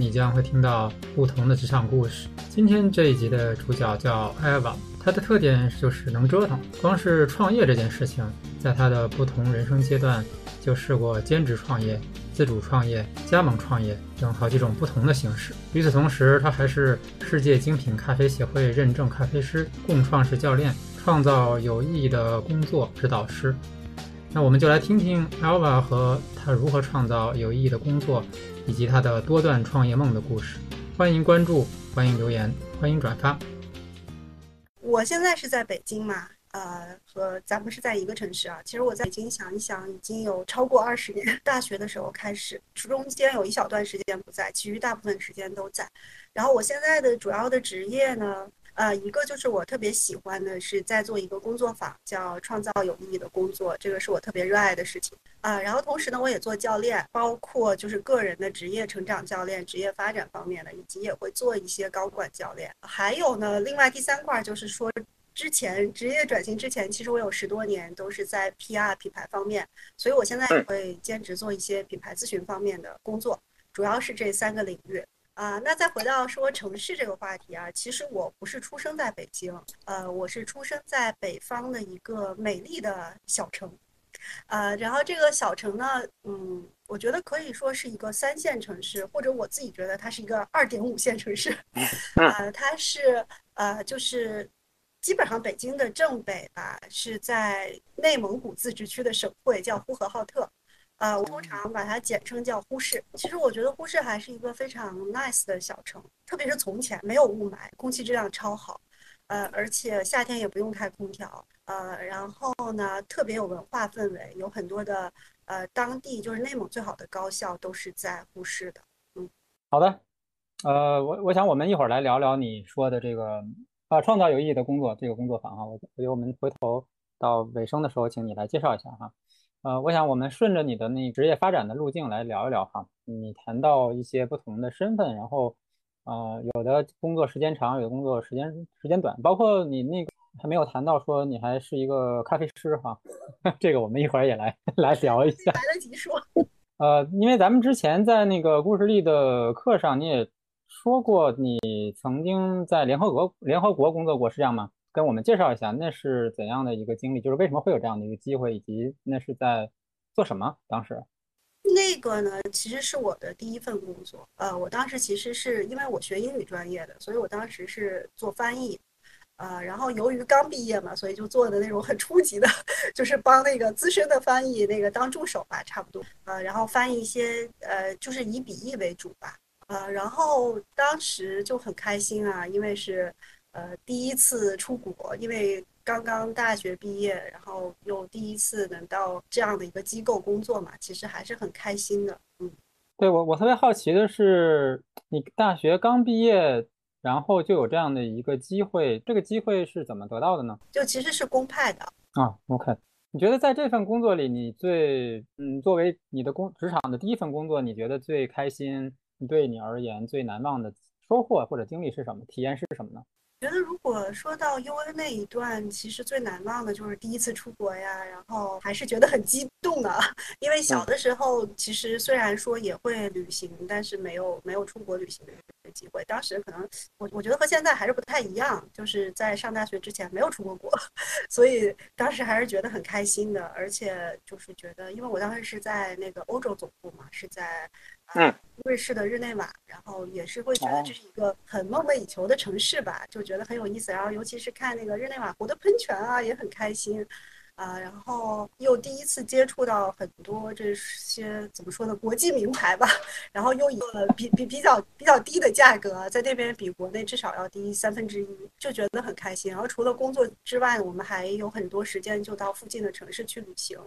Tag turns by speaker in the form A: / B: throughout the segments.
A: 你将会听到不同的职场故事。今天这一集的主角叫艾娃，她的特点就是能折腾。光是创业这件事情，在她的不同人生阶段，就试过兼职创业、自主创业、加盟创业等好几种不同的形式。与此同时，她还是世界精品咖啡协会认证咖啡师、共创式教练、创造有意义的工作指导师。那我们就来听听 Alva 和她如何创造有意义的工作。以及他的多段创业梦的故事，欢迎关注，欢迎留言，欢迎转发。
B: 我现在是在北京嘛，呃，和咱们是在一个城市啊。其实我在北京想一想，已经有超过二十年。大学的时候开始，中间有一小段时间不在，其余大部分时间都在。然后我现在的主要的职业呢？呃，一个就是我特别喜欢的是在做一个工作坊，叫创造有意义的工作，这个是我特别热爱的事情啊。然后同时呢，我也做教练，包括就是个人的职业成长教练、职业发展方面的，以及也会做一些高管教练。还有呢，另外第三块就是说，之前职业转型之前，其实我有十多年都是在 PR 品牌方面，所以我现在也会兼职做一些品牌咨询方面的工作，主要是这三个领域。啊，那再回到说城市这个话题啊，其实我不是出生在北京，呃，我是出生在北方的一个美丽的小城，呃，然后这个小城呢，嗯，我觉得可以说是一个三线城市，或者我自己觉得它是一个二点五线城市，呃，它是呃，就是基本上北京的正北吧，是在内蒙古自治区的省会，叫呼和浩特。呃，我通常把它简称叫呼市。其实我觉得呼市还是一个非常 nice 的小城，特别是从前没有雾霾，空气质量超好，呃，而且夏天也不用开空调，呃，然后呢，特别有文化氛围，有很多的呃当地就是内蒙最好的高校都是在呼市的。嗯，
A: 好的，呃，我我想我们一会儿来聊聊你说的这个啊创造有意义的工作这个工作坊哈，我我觉得我们回头到尾声的时候，请你来介绍一下哈。呃，我想我们顺着你的那职业发展的路径来聊一聊哈。你谈到一些不同的身份，然后，呃，有的工作时间长，有的工作时间时间短，包括你那个还没有谈到说你还是一个咖啡师哈。这个我们一会儿也来 来聊一下。
B: 来得及说。
A: 呃，因为咱们之前在那个故事力的课上你也说过，你曾经在联合国联合国工作过，是这样吗？跟我们介绍一下，那是怎样的一个经历？就是为什么会有这样的一个机会，以及那是在做什么？当时
B: 那个呢，其实是我的第一份工作。呃，我当时其实是因为我学英语专业的，所以我当时是做翻译。呃，然后由于刚毕业嘛，所以就做的那种很初级的，就是帮那个资深的翻译那个当助手吧，差不多。呃，然后翻译一些呃，就是以笔译为主吧。呃，然后当时就很开心啊，因为是。呃，第一次出国，因为刚刚大学毕业，然后又第一次能到这样的一个机构工作嘛，其实还是很开心的。嗯，
A: 对我我特别好奇的是，你大学刚毕业，然后就有这样的一个机会，这个机会是怎么得到的呢？
B: 就其实是公派的
A: 啊。OK，你觉得在这份工作里，你最嗯，作为你的工职场的第一份工作，你觉得最开心，对你而言最难忘的收获或者经历是什么？体验是什么呢？
B: 觉得如果说到 U N 那一段，其实最难忘的就是第一次出国呀，然后还是觉得很激动啊，因为小的时候其实虽然说也会旅行，但是没有没有出国旅行的机会。当时可能我我觉得和现在还是不太一样，就是在上大学之前没有出过国，所以当时还是觉得很开心的，而且就是觉得，因为我当时是在那个欧洲总部嘛，是在。
A: 嗯，
B: 瑞士的日内瓦，然后也是会觉得这是一个很梦寐以求的城市吧，就觉得很有意思。然后尤其是看那个日内瓦湖的喷泉啊，也很开心，啊，然后又第一次接触到很多这些怎么说呢，国际名牌吧，然后又以比比比较比较低的价格，在那边比国内至少要低三分之一，就觉得很开心。然后除了工作之外，我们还有很多时间就到附近的城市去旅行。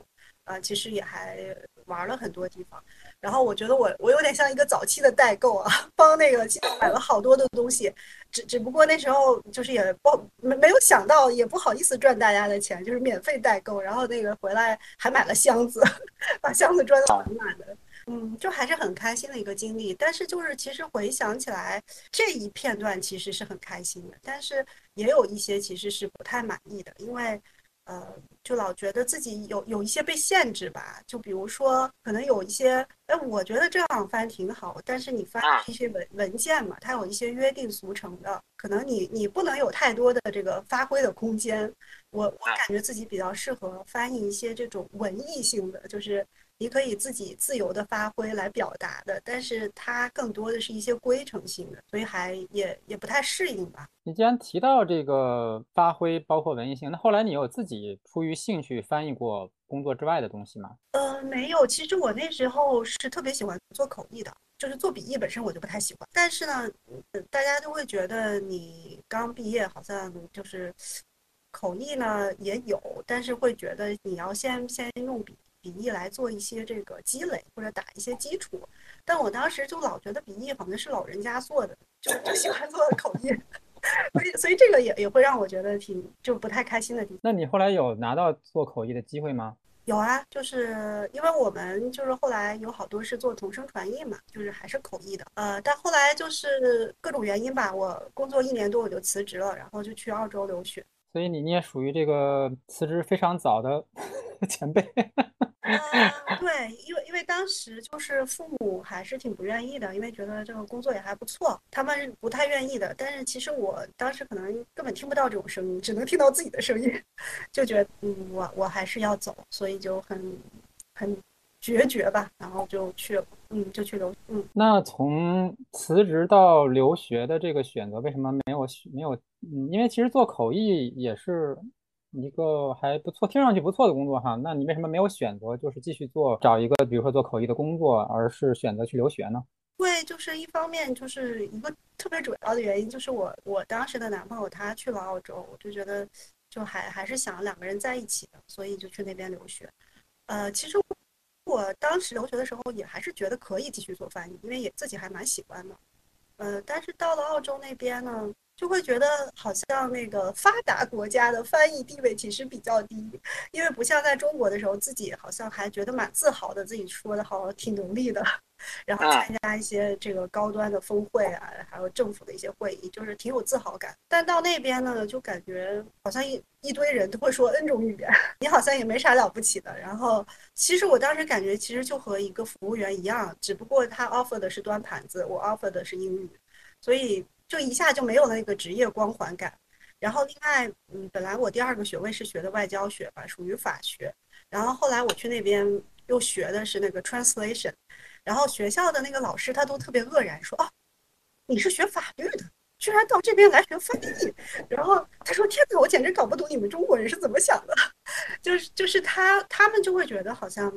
B: 呃，其实也还玩了很多地方。然后我觉得我我有点像一个早期的代购啊，帮那个买了好多的东西，只只不过那时候就是也不没没有想到，也不好意思赚大家的钱，就是免费代购。然后那个回来还买了箱子，把箱子装的满满的。嗯，就还是很开心的一个经历，但是就是其实回想起来，这一片段其实是很开心的，但是也有一些其实是不太满意的，因为，呃，就老觉得自己有有一些被限制吧，就比如说可能有一些，哎，我觉得这样翻挺好，但是你翻一些文文件嘛，它有一些约定俗成的，可能你你不能有太多的这个发挥的空间。我我感觉自己比较适合翻译一些这种文艺性的，就是。你可以自己自由的发挥来表达的，但是它更多的是一些规程性的，所以还也也不太适应吧。
A: 你既然提到这个发挥，包括文艺性，那后来你有自己出于兴趣翻译过工作之外的东西吗？
B: 呃，没有。其实我那时候是特别喜欢做口译的，就是做笔译本身我就不太喜欢。但是呢，大家都会觉得你刚毕业，好像就是口译呢也有，但是会觉得你要先先用笔。笔译来做一些这个积累或者打一些基础，但我当时就老觉得笔译好像是老人家做的，就就喜欢做口译，所以所以这个也也会让我觉得挺就不太开心的地方。
A: 那你后来有拿到做口译的机会吗？
B: 有啊，就是因为我们就是后来有好多是做同声传译嘛，就是还是口译的，呃，但后来就是各种原因吧，我工作一年多我就辞职了，然后就去澳洲留学。
A: 所以你你也属于这个辞职非常早的 前辈。
B: 嗯，对，因为因为当时就是父母还是挺不愿意的，因为觉得这个工作也还不错，他们不太愿意的。但是其实我当时可能根本听不到这种声音，只能听到自己的声音，就觉得嗯，我我还是要走，所以就很很决绝吧，然后就去了，嗯，就去留，嗯。
A: 那从辞职到留学的这个选择，为什么没有没有？嗯，因为其实做口译也是。一个还不错，听上去不错的工作哈，那你为什么没有选择就是继续做找一个比如说做口译的工作，而是选择去留学呢？
B: 对，就是一方面就是一个特别主要的原因，就是我我当时的男朋友他去了澳洲，我就觉得就还还是想两个人在一起的，所以就去那边留学。呃，其实我当时留学的时候也还是觉得可以继续做翻译，因为也自己还蛮喜欢的。呃，但是到了澳洲那边呢？就会觉得好像那个发达国家的翻译地位其实比较低，因为不像在中国的时候，自己好像还觉得蛮自豪的，自己说的好挺能力的，然后参加一些这个高端的峰会啊，还有政府的一些会议，就是挺有自豪感。但到那边呢，就感觉好像一一堆人都会说 N 种语言，你好像也没啥了不起的。然后其实我当时感觉其实就和一个服务员一样，只不过他 offer 的是端盘子，我 offer 的是英语，所以。就一下就没有了那个职业光环感，然后另外，嗯，本来我第二个学位是学的外交学吧，属于法学，然后后来我去那边又学的是那个 translation，然后学校的那个老师他都特别愕然说，哦，你是学法律的，居然到这边来学翻译，然后他说，天哪，我简直搞不懂你们中国人是怎么想的，就是就是他他们就会觉得好像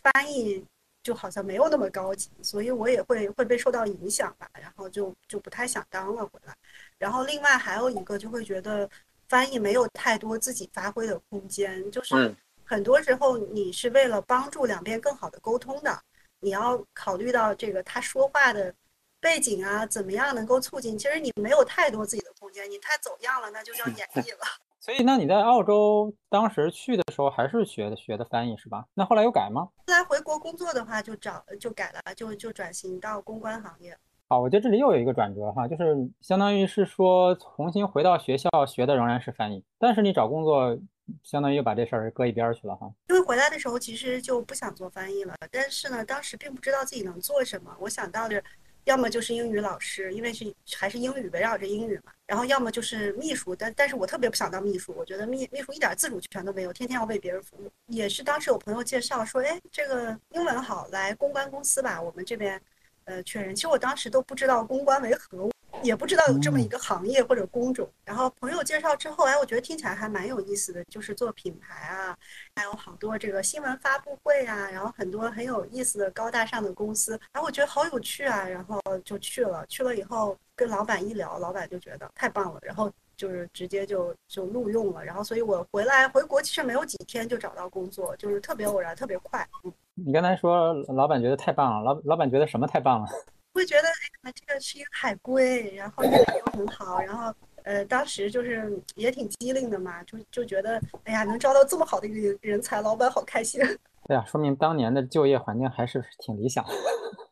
B: 翻译。就好像没有那么高级，所以我也会会被受到影响吧，然后就就不太想当了回来。然后另外还有一个就会觉得翻译没有太多自己发挥的空间，就是很多时候你是为了帮助两边更好的沟通的，你要考虑到这个他说话的背景啊，怎么样能够促进，其实你没有太多自己的空间，你太走样了，那就叫演绎了。
A: 所以，那你在澳洲当时去的时候，还是学的学的翻译是吧？那后来有改吗？
B: 后来回国工作的话，就找就改了，就就转型到公关行业。
A: 好，我觉得这里又有一个转折哈，就是相当于是说重新回到学校学的仍然是翻译，但是你找工作，相当于又把这事儿搁一边去了哈。
B: 因为回来的时候其实就不想做翻译了，但是呢，当时并不知道自己能做什么。我想到的。要么就是英语老师，因为是还是英语围绕着英语嘛。然后要么就是秘书，但但是我特别不想当秘书，我觉得秘秘书一点自主权都没有，天天要为别人服务。也是当时有朋友介绍说，哎，这个英文好，来公关公司吧，我们这边，呃，确认。其实我当时都不知道公关为何物。也不知道有这么一个行业或者工种，然后朋友介绍之后，哎，我觉得听起来还蛮有意思的，就是做品牌啊，还有好多这个新闻发布会啊，然后很多很有意思的高大上的公司，然后我觉得好有趣啊，然后就去了。去了以后跟老板一聊，老板就觉得太棒了，然后就是直接就就录用了。然后，所以我回来回国其实没有几天就找到工作，就是特别偶然，特别快。嗯，
A: 你刚才说老板觉得太棒了，老老板觉得什么太棒了？
B: 会觉得哎，这个是一个海归，然后又很好，然后呃，当时就是也挺机灵的嘛，就就觉得哎呀，能招到这么好的一个人才，老板好开心。
A: 对啊，说明当年的就业环境还是挺理想的。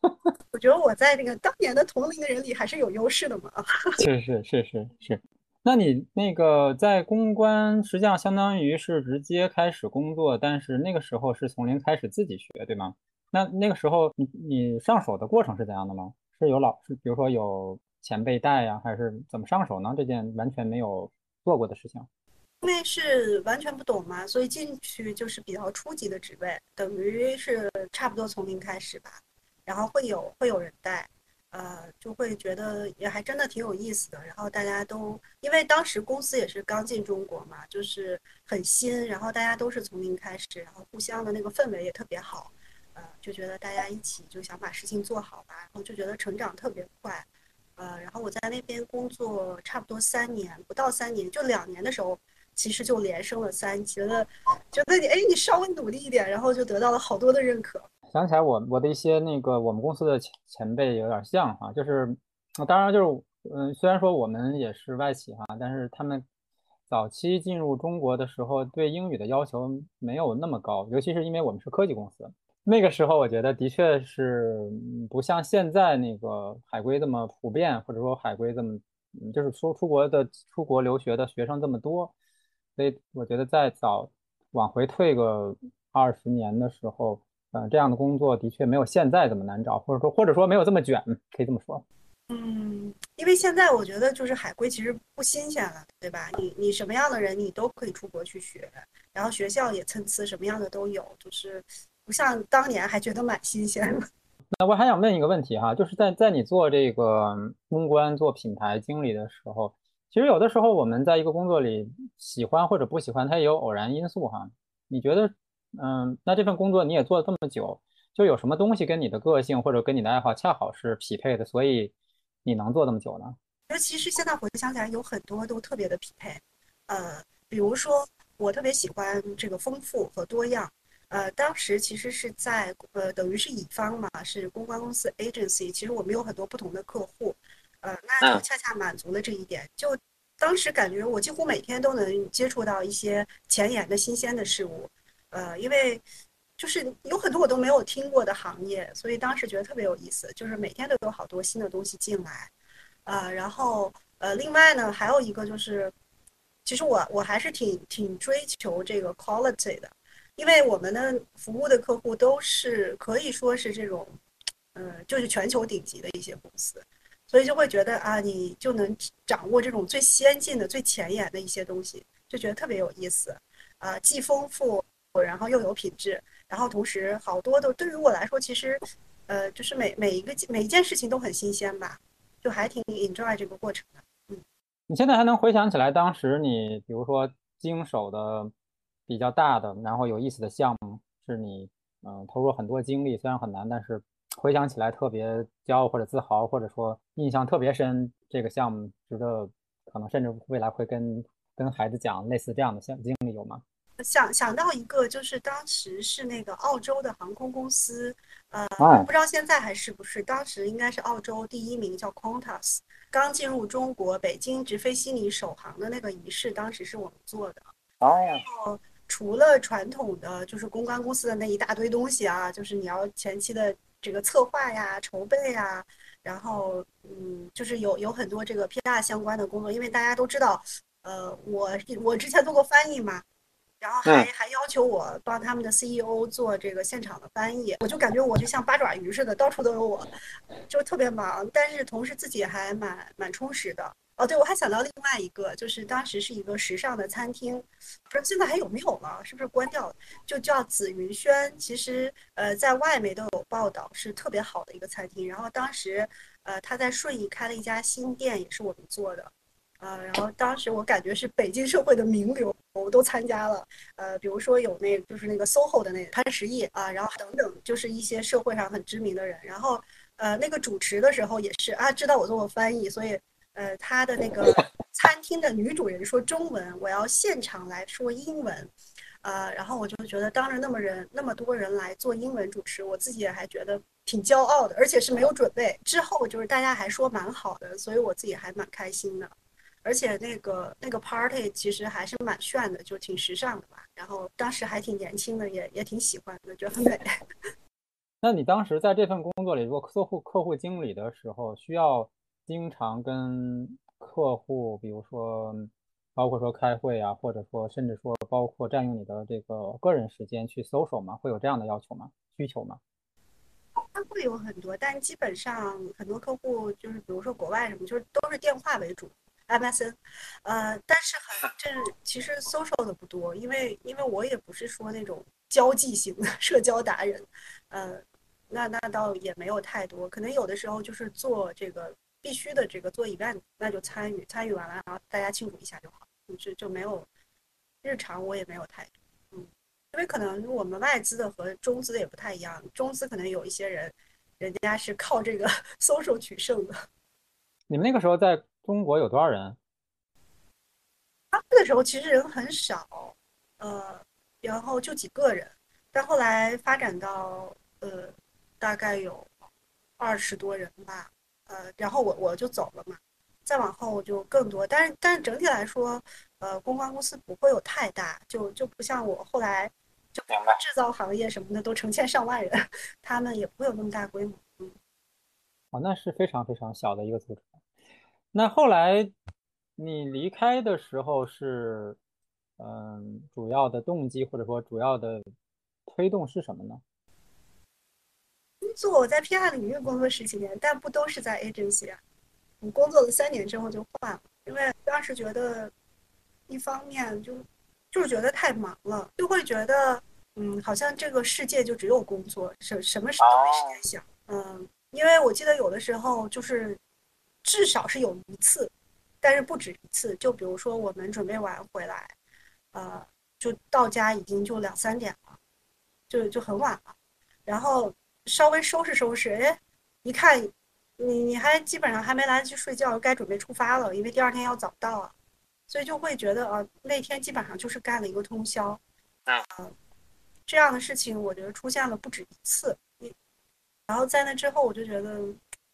B: 我觉得我在这个当年的同龄的人里还是有优势的嘛。
A: 是是是是是。那你那个在公关，实际上相当于是直接开始工作，但是那个时候是从零开始自己学，对吗？那那个时候你你上手的过程是怎样的吗？是有老师，比如说有前辈带呀，还是怎么上手呢？这件完全没有做过的事情。
B: 因为是完全不懂嘛，所以进去就是比较初级的职位，等于是差不多从零开始吧。然后会有会有人带，呃，就会觉得也还真的挺有意思的。然后大家都因为当时公司也是刚进中国嘛，就是很新，然后大家都是从零开始，然后互相的那个氛围也特别好，呃，就觉得大家一起就想把事情做好吧，然后就觉得成长特别快，呃，然后我在那边工作差不多三年，不到三年，就两年的时候。其实就连升了三级，觉得觉得你哎，你稍微努力一点，然后就得到了好多的认可。
A: 想起来我我的一些那个我们公司的前前辈有点像哈，就是当然就是嗯，虽然说我们也是外企哈，但是他们早期进入中国的时候对英语的要求没有那么高，尤其是因为我们是科技公司，那个时候我觉得的确是不像现在那个海归这么普遍，或者说海归这么就是说出国的出国留学的学生这么多。所以我觉得再早往回退个二十年的时候，嗯，这样的工作的确没有现在这么难找，或者说或者说没有这么卷，可以这么说。
B: 嗯，因为现在我觉得就是海归其实不新鲜了，对吧？你你什么样的人你都可以出国去学，然后学校也参差，什么样的都有，就是不像当年还觉得蛮新鲜的。
A: 那我还想问一个问题哈，就是在在你做这个公关、做品牌经理的时候。其实有的时候我们在一个工作里喜欢或者不喜欢，它也有偶然因素哈。你觉得，嗯，那这份工作你也做了这么久，就有什么东西跟你的个性或者跟你的爱好恰好是匹配的，所以你能做这么久呢？
B: 那其实现在回想起来，有很多都特别的匹配。呃，比如说我特别喜欢这个丰富和多样。呃，当时其实是在呃，等于是乙方嘛，是公关公司 agency，其实我们有很多不同的客户。呃，那就恰恰满足了这一点。就当时感觉我几乎每天都能接触到一些前沿的新鲜的事物，呃，因为就是有很多我都没有听过的行业，所以当时觉得特别有意思。就是每天都有好多新的东西进来，啊，然后呃，另外呢，还有一个就是，其实我我还是挺挺追求这个 quality 的，因为我们的服务的客户都是可以说是这种，呃，就是全球顶级的一些公司。所以就会觉得啊，你就能掌握这种最先进的、最前沿的一些东西，就觉得特别有意思，啊，既丰富，然后又有品质，然后同时好多都对于我来说，其实，呃，就是每每一个每一件事情都很新鲜吧，就还挺 enjoy 这个过程的。嗯，
A: 你现在还能回想起来当时你，比如说经手的比较大的，然后有意思的项目，是你嗯投入很多精力，虽然很难，但是。回想起来特别骄傲或者自豪，或者说印象特别深，这个项目值得，可能甚至未来会跟跟孩子讲类似这样的项经历有吗？
B: 想想到一个，就是当时是那个澳洲的航空公司，呃，不知道现在还是不是，当时应该是澳洲第一名，叫 Qantas，刚进入中国，北京直飞悉尼首航的那个仪式，当时是我们做的。
A: 哦。
B: 然后除了传统的就是公关公司的那一大堆东西啊，就是你要前期的。这个策划呀、筹备呀，然后嗯，就是有有很多这个 PR 相关的工作，因为大家都知道，呃，我我之前做过翻译嘛，然后还还要求我帮他们的 CEO 做这个现场的翻译，我就感觉我就像八爪鱼似的，到处都有我，就特别忙，但是同时自己还蛮蛮充实的。哦，对，我还想到另外一个，就是当时是一个时尚的餐厅，不知道现在还有没有了，是不是关掉了？就叫紫云轩。其实，呃，在外媒都有报道，是特别好的一个餐厅。然后当时，呃，他在顺义开了一家新店，也是我们做的。呃，然后当时我感觉是北京社会的名流都参加了。呃，比如说有那，就是那个 SOHO 的那个潘石屹啊，然后等等，就是一些社会上很知名的人。然后，呃，那个主持的时候也是啊，知道我做过翻译，所以。呃，他的那个 餐厅的女主人说中文，我要现场来说英文，呃，然后我就觉得当着那么人那么多人来做英文主持，我自己也还觉得挺骄傲的，而且是没有准备。之后就是大家还说蛮好的，所以我自己还蛮开心的。而且那个那个 party 其实还是蛮炫的，就挺时尚的吧。然后当时还挺年轻的，也也挺喜欢的，觉得很美。
A: 那你当时在这份工作里，如果客户客户经理的时候，需要经常跟客户，比如说，包括说开会啊，或者说甚至说包括占用你的这个个人时间去 social 吗？会有这样的要求吗？需求吗？
B: 他会有很多，但基本上很多客户就是比如说国外什么，就是都是电话为主。MSN，呃，但是很这其实 social 的不多，因为因为我也不是说那种交际型的社交达人，呃，那那倒也没有太多，可能有的时候就是做这个必须的这个做 event，那就参与参与完了，然后大家庆祝一下就好，就就没有日常我也没有太多，嗯，因为可能我们外资的和中资的也不太一样，中资可能有一些人，人家是靠这个 social 取胜的。
A: 你们那个时候在？中国有多少人？
B: 刚去的时候其实人很少，呃，然后就几个人。但后来发展到呃，大概有二十多人吧，呃，然后我我就走了嘛。再往后就更多，但是但是整体来说，呃，公关公司不会有太大，就就不像我后来就制造行业什么的都成千上万人，他们也不会有那么大规模。嗯，
A: 哦，那是非常非常小的一个组织。那后来你离开的时候是，嗯，主要的动机或者说主要的推动是什么呢？
B: 工作我在 PR 领域工作十几年，但不都是在 agency 啊。我工作了三年之后就换了，因为当时觉得，一方面就就是觉得太忙了，就会觉得，嗯，好像这个世界就只有工作，什什么事都没时间想。嗯，因为我记得有的时候就是。至少是有一次，但是不止一次。就比如说，我们准备完回来，呃，就到家已经就两三点了，就就很晚了。然后稍微收拾收拾，哎，一看，你你还基本上还没来得及睡觉，该准备出发了，因为第二天要早到啊。所以就会觉得啊，那天基本上就是干了一个通宵。嗯，这样的事情我觉得出现了不止一次。然后在那之后，我就觉得。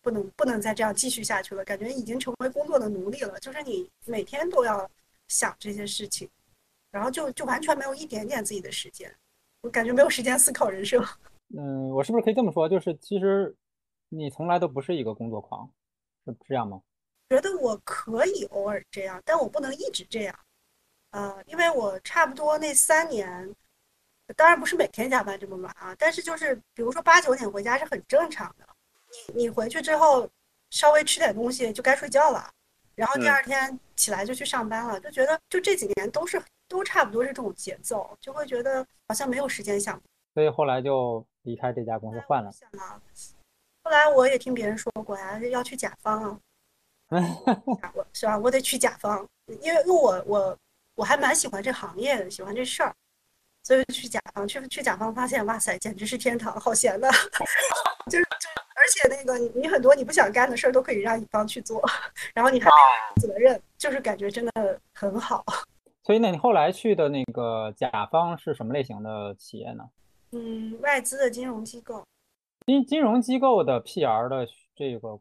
B: 不能不能再这样继续下去了，感觉已经成为工作的奴隶了。就是你每天都要想这些事情，然后就就完全没有一点点自己的时间，我感觉没有时间思考人生。
A: 嗯，我是不是可以这么说？就是其实你从来都不是一个工作狂，是这样吗？
B: 觉得我可以偶尔这样，但我不能一直这样。呃，因为我差不多那三年，当然不是每天加班这么晚啊，但是就是比如说八九点回家是很正常的。你你回去之后，稍微吃点东西就该睡觉了，然后第二天起来就去上班了，就觉得就这几年都是都差不多是这种节奏，就会觉得好像没有时间想。
A: 所以后来就离开这家公司换了。
B: 后来我也听别人说过呀，要去甲方啊，我是吧？我得去甲方，因为因为我我我还蛮喜欢这行业的，喜欢这事儿，所以去甲方去去甲方发现，哇塞，简直是天堂，好闲呐，就是就。而且那个你很多你不想干的事儿都可以让乙方去做，然后你还责任，就是感觉真的很好。
A: 所以呢，你后来去的那个甲方是什么类型的企业呢？
B: 嗯，外资的金融机构。
A: 金金融机构的 PR 的这个。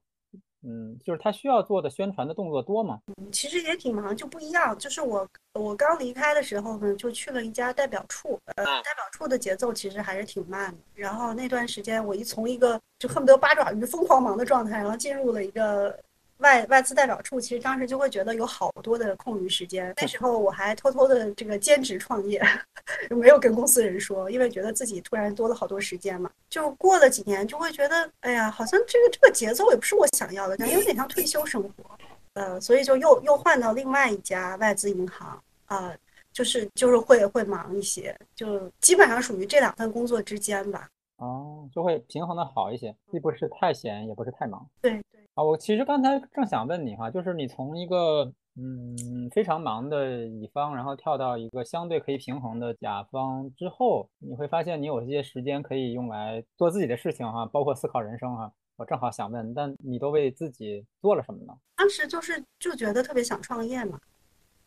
A: 嗯，就是他需要做的宣传的动作多吗？
B: 嗯，其实也挺忙，就不一样。就是我我刚离开的时候呢，就去了一家代表处，呃，代表处的节奏其实还是挺慢的。然后那段时间，我一从一个就恨不得八爪鱼疯狂忙的状态，然后进入了一个。外外资代表处，其实当时就会觉得有好多的空余时间。那时候我还偷偷的这个兼职创业，没有跟公司人说，因为觉得自己突然多了好多时间嘛。就过了几年，就会觉得，哎呀，好像这个这个节奏也不是我想要的，感觉有点像退休生活。呃，所以就又又换到另外一家外资银行啊，就是就是会会忙一些，就基本上属于这两份工作之间吧。
A: 哦，就会平衡的好一些，既不是太闲，也不是太忙。
B: 对。
A: 啊，我其实刚才正想问你哈，就是你从一个嗯非常忙的乙方，然后跳到一个相对可以平衡的甲方之后，你会发现你有一些时间可以用来做自己的事情哈，包括思考人生哈。我正好想问，但你都为自己做了什么呢？
B: 当时就是就觉得特别想创业嘛，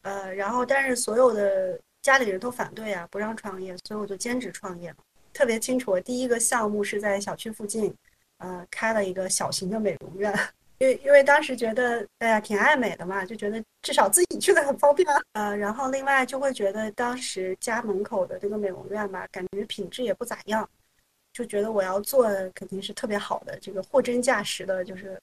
B: 呃，然后但是所有的家里人都反对啊，不让创业，所以我就兼职创业了。特别清楚，我第一个项目是在小区附近，呃，开了一个小型的美容院。因为因为当时觉得，哎呀，挺爱美的嘛，就觉得至少自己去的很方便啊。呃，然后另外就会觉得当时家门口的这个美容院吧，感觉品质也不咋样，就觉得我要做肯定是特别好的，这个货真价实的，就是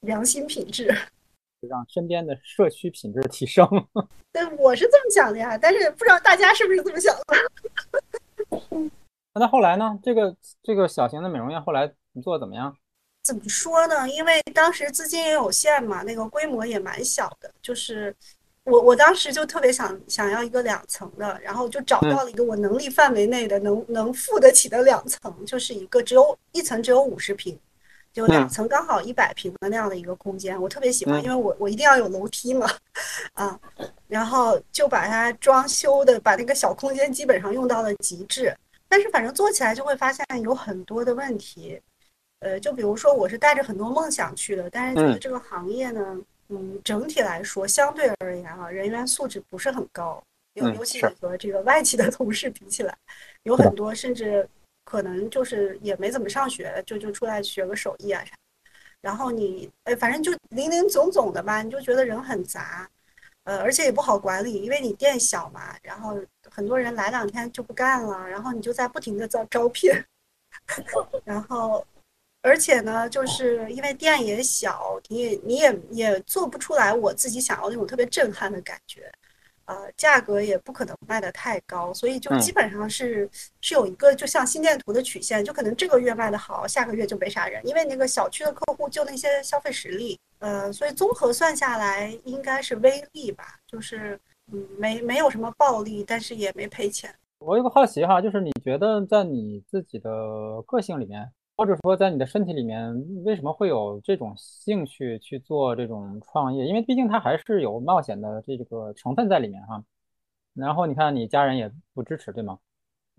B: 良心品质，
A: 让身边的社区品质提升。
B: 对，我是这么想的呀，但是不知道大家是不是这么想的。
A: 那后来呢？这个这个小型的美容院后来你做的怎么样？
B: 怎么说呢？因为当时资金也有限嘛，那个规模也蛮小的。就是我我当时就特别想想要一个两层的，然后就找到了一个我能力范围内的能能付得起的两层，就是一个只有一层只有五十平，就两层刚好一百平的那样的一个空间。我特别喜欢，因为我我一定要有楼梯嘛，啊，然后就把它装修的把那个小空间基本上用到了极致。但是反正做起来就会发现有很多的问题。呃，就比如说，我是带着很多梦想去的，但是觉得这个行业呢，嗯，整体来说相对而言啊，人员素质不是很高，尤尤其和这个外企的 同事比起来，有很多甚至可能就是也没怎么上学，就就出来学个手艺啊啥，然后你，哎，反正就零零总总的吧，你就觉得人很杂，呃，而且也不好管理，因为你店小嘛，然后很多人来两天就不干了，然后你就在不停的招招聘，然后。而且呢，就是因为店也小，你也你也也做不出来我自己想要那种特别震撼的感觉，呃，价格也不可能卖的太高，所以就基本上是是有一个就像心电图的曲线，就可能这个月卖的好，下个月就没啥人，因为那个小区的客户就那些消费实力，呃，所以综合算下来应该是微利吧，就是嗯没没有什么暴利，但是也没赔钱。
A: 我有个好奇哈，就是你觉得在你自己的个性里面。或者说，在你的身体里面，为什么会有这种兴趣去做这种创业？因为毕竟它还是有冒险的这个成分在里面哈。然后你看，你家人也不支持，对吗？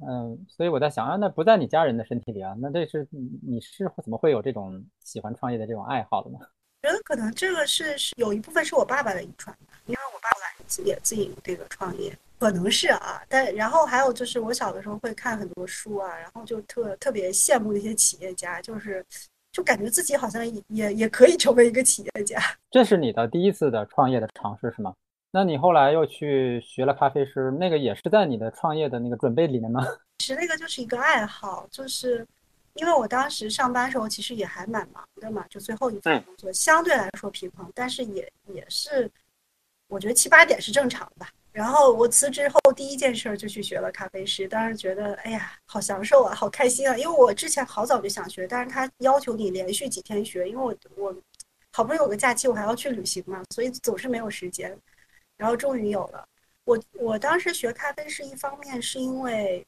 A: 嗯，所以我在想啊，那不在你家人的身体里啊，那这是你是怎么会有这种喜欢创业的这种爱好的呢？
B: 觉得可能这个是是有一部分是我爸爸的遗传，因为我爸爸也自己这个创业。可能是啊，但然后还有就是我小的时候会看很多书啊，然后就特特别羡慕那些企业家，就是就感觉自己好像也也可以成为一个企业家。
A: 这是你的第一次的创业的尝试是吗？那你后来又去学了咖啡师，那个也是在你的创业的那个准备里面吗？
B: 其实那个就是一个爱好，就是因为我当时上班时候其实也还蛮忙的嘛，就最后一份工作相对来说平衡，但是也也是我觉得七八点是正常的。然后我辞职后第一件事就去学了咖啡师，当时觉得哎呀好享受啊，好开心啊！因为我之前好早就想学，但是他要求你连续几天学，因为我我好不容易有个假期，我还要去旅行嘛，所以总是没有时间。然后终于有了。我我当时学咖啡师，一方面是因为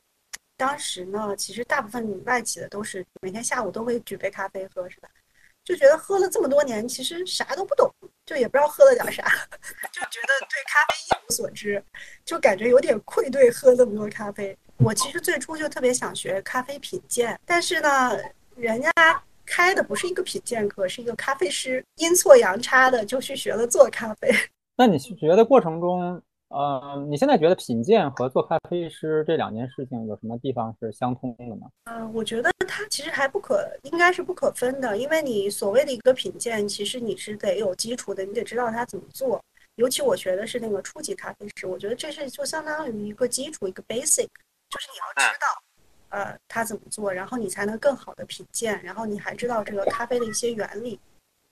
B: 当时呢，其实大部分外企的都是每天下午都会举杯咖啡喝，是吧？就觉得喝了这么多年，其实啥都不懂。就也不知道喝了点啥，就觉得对咖啡一无所知，就感觉有点愧对喝这么多咖啡。我其实最初就特别想学咖啡品鉴，但是呢，人家开的不是一个品鉴课，是一个咖啡师，阴错阳差的就去学了做咖啡。
A: 那你学的过程中？呃，你现在觉得品鉴和做咖啡师这两件事情有什么地方是相通的吗？
B: 嗯，我觉得它其实还不可，应该是不可分的。因为你所谓的一个品鉴，其实你是得有基础的，你得知道它怎么做。尤其我学的是那个初级咖啡师，我觉得这是就相当于一个基础，一个 basic，就是你要知道，呃，它怎么做，然后你才能更好的品鉴，然后你还知道这个咖啡的一些原理，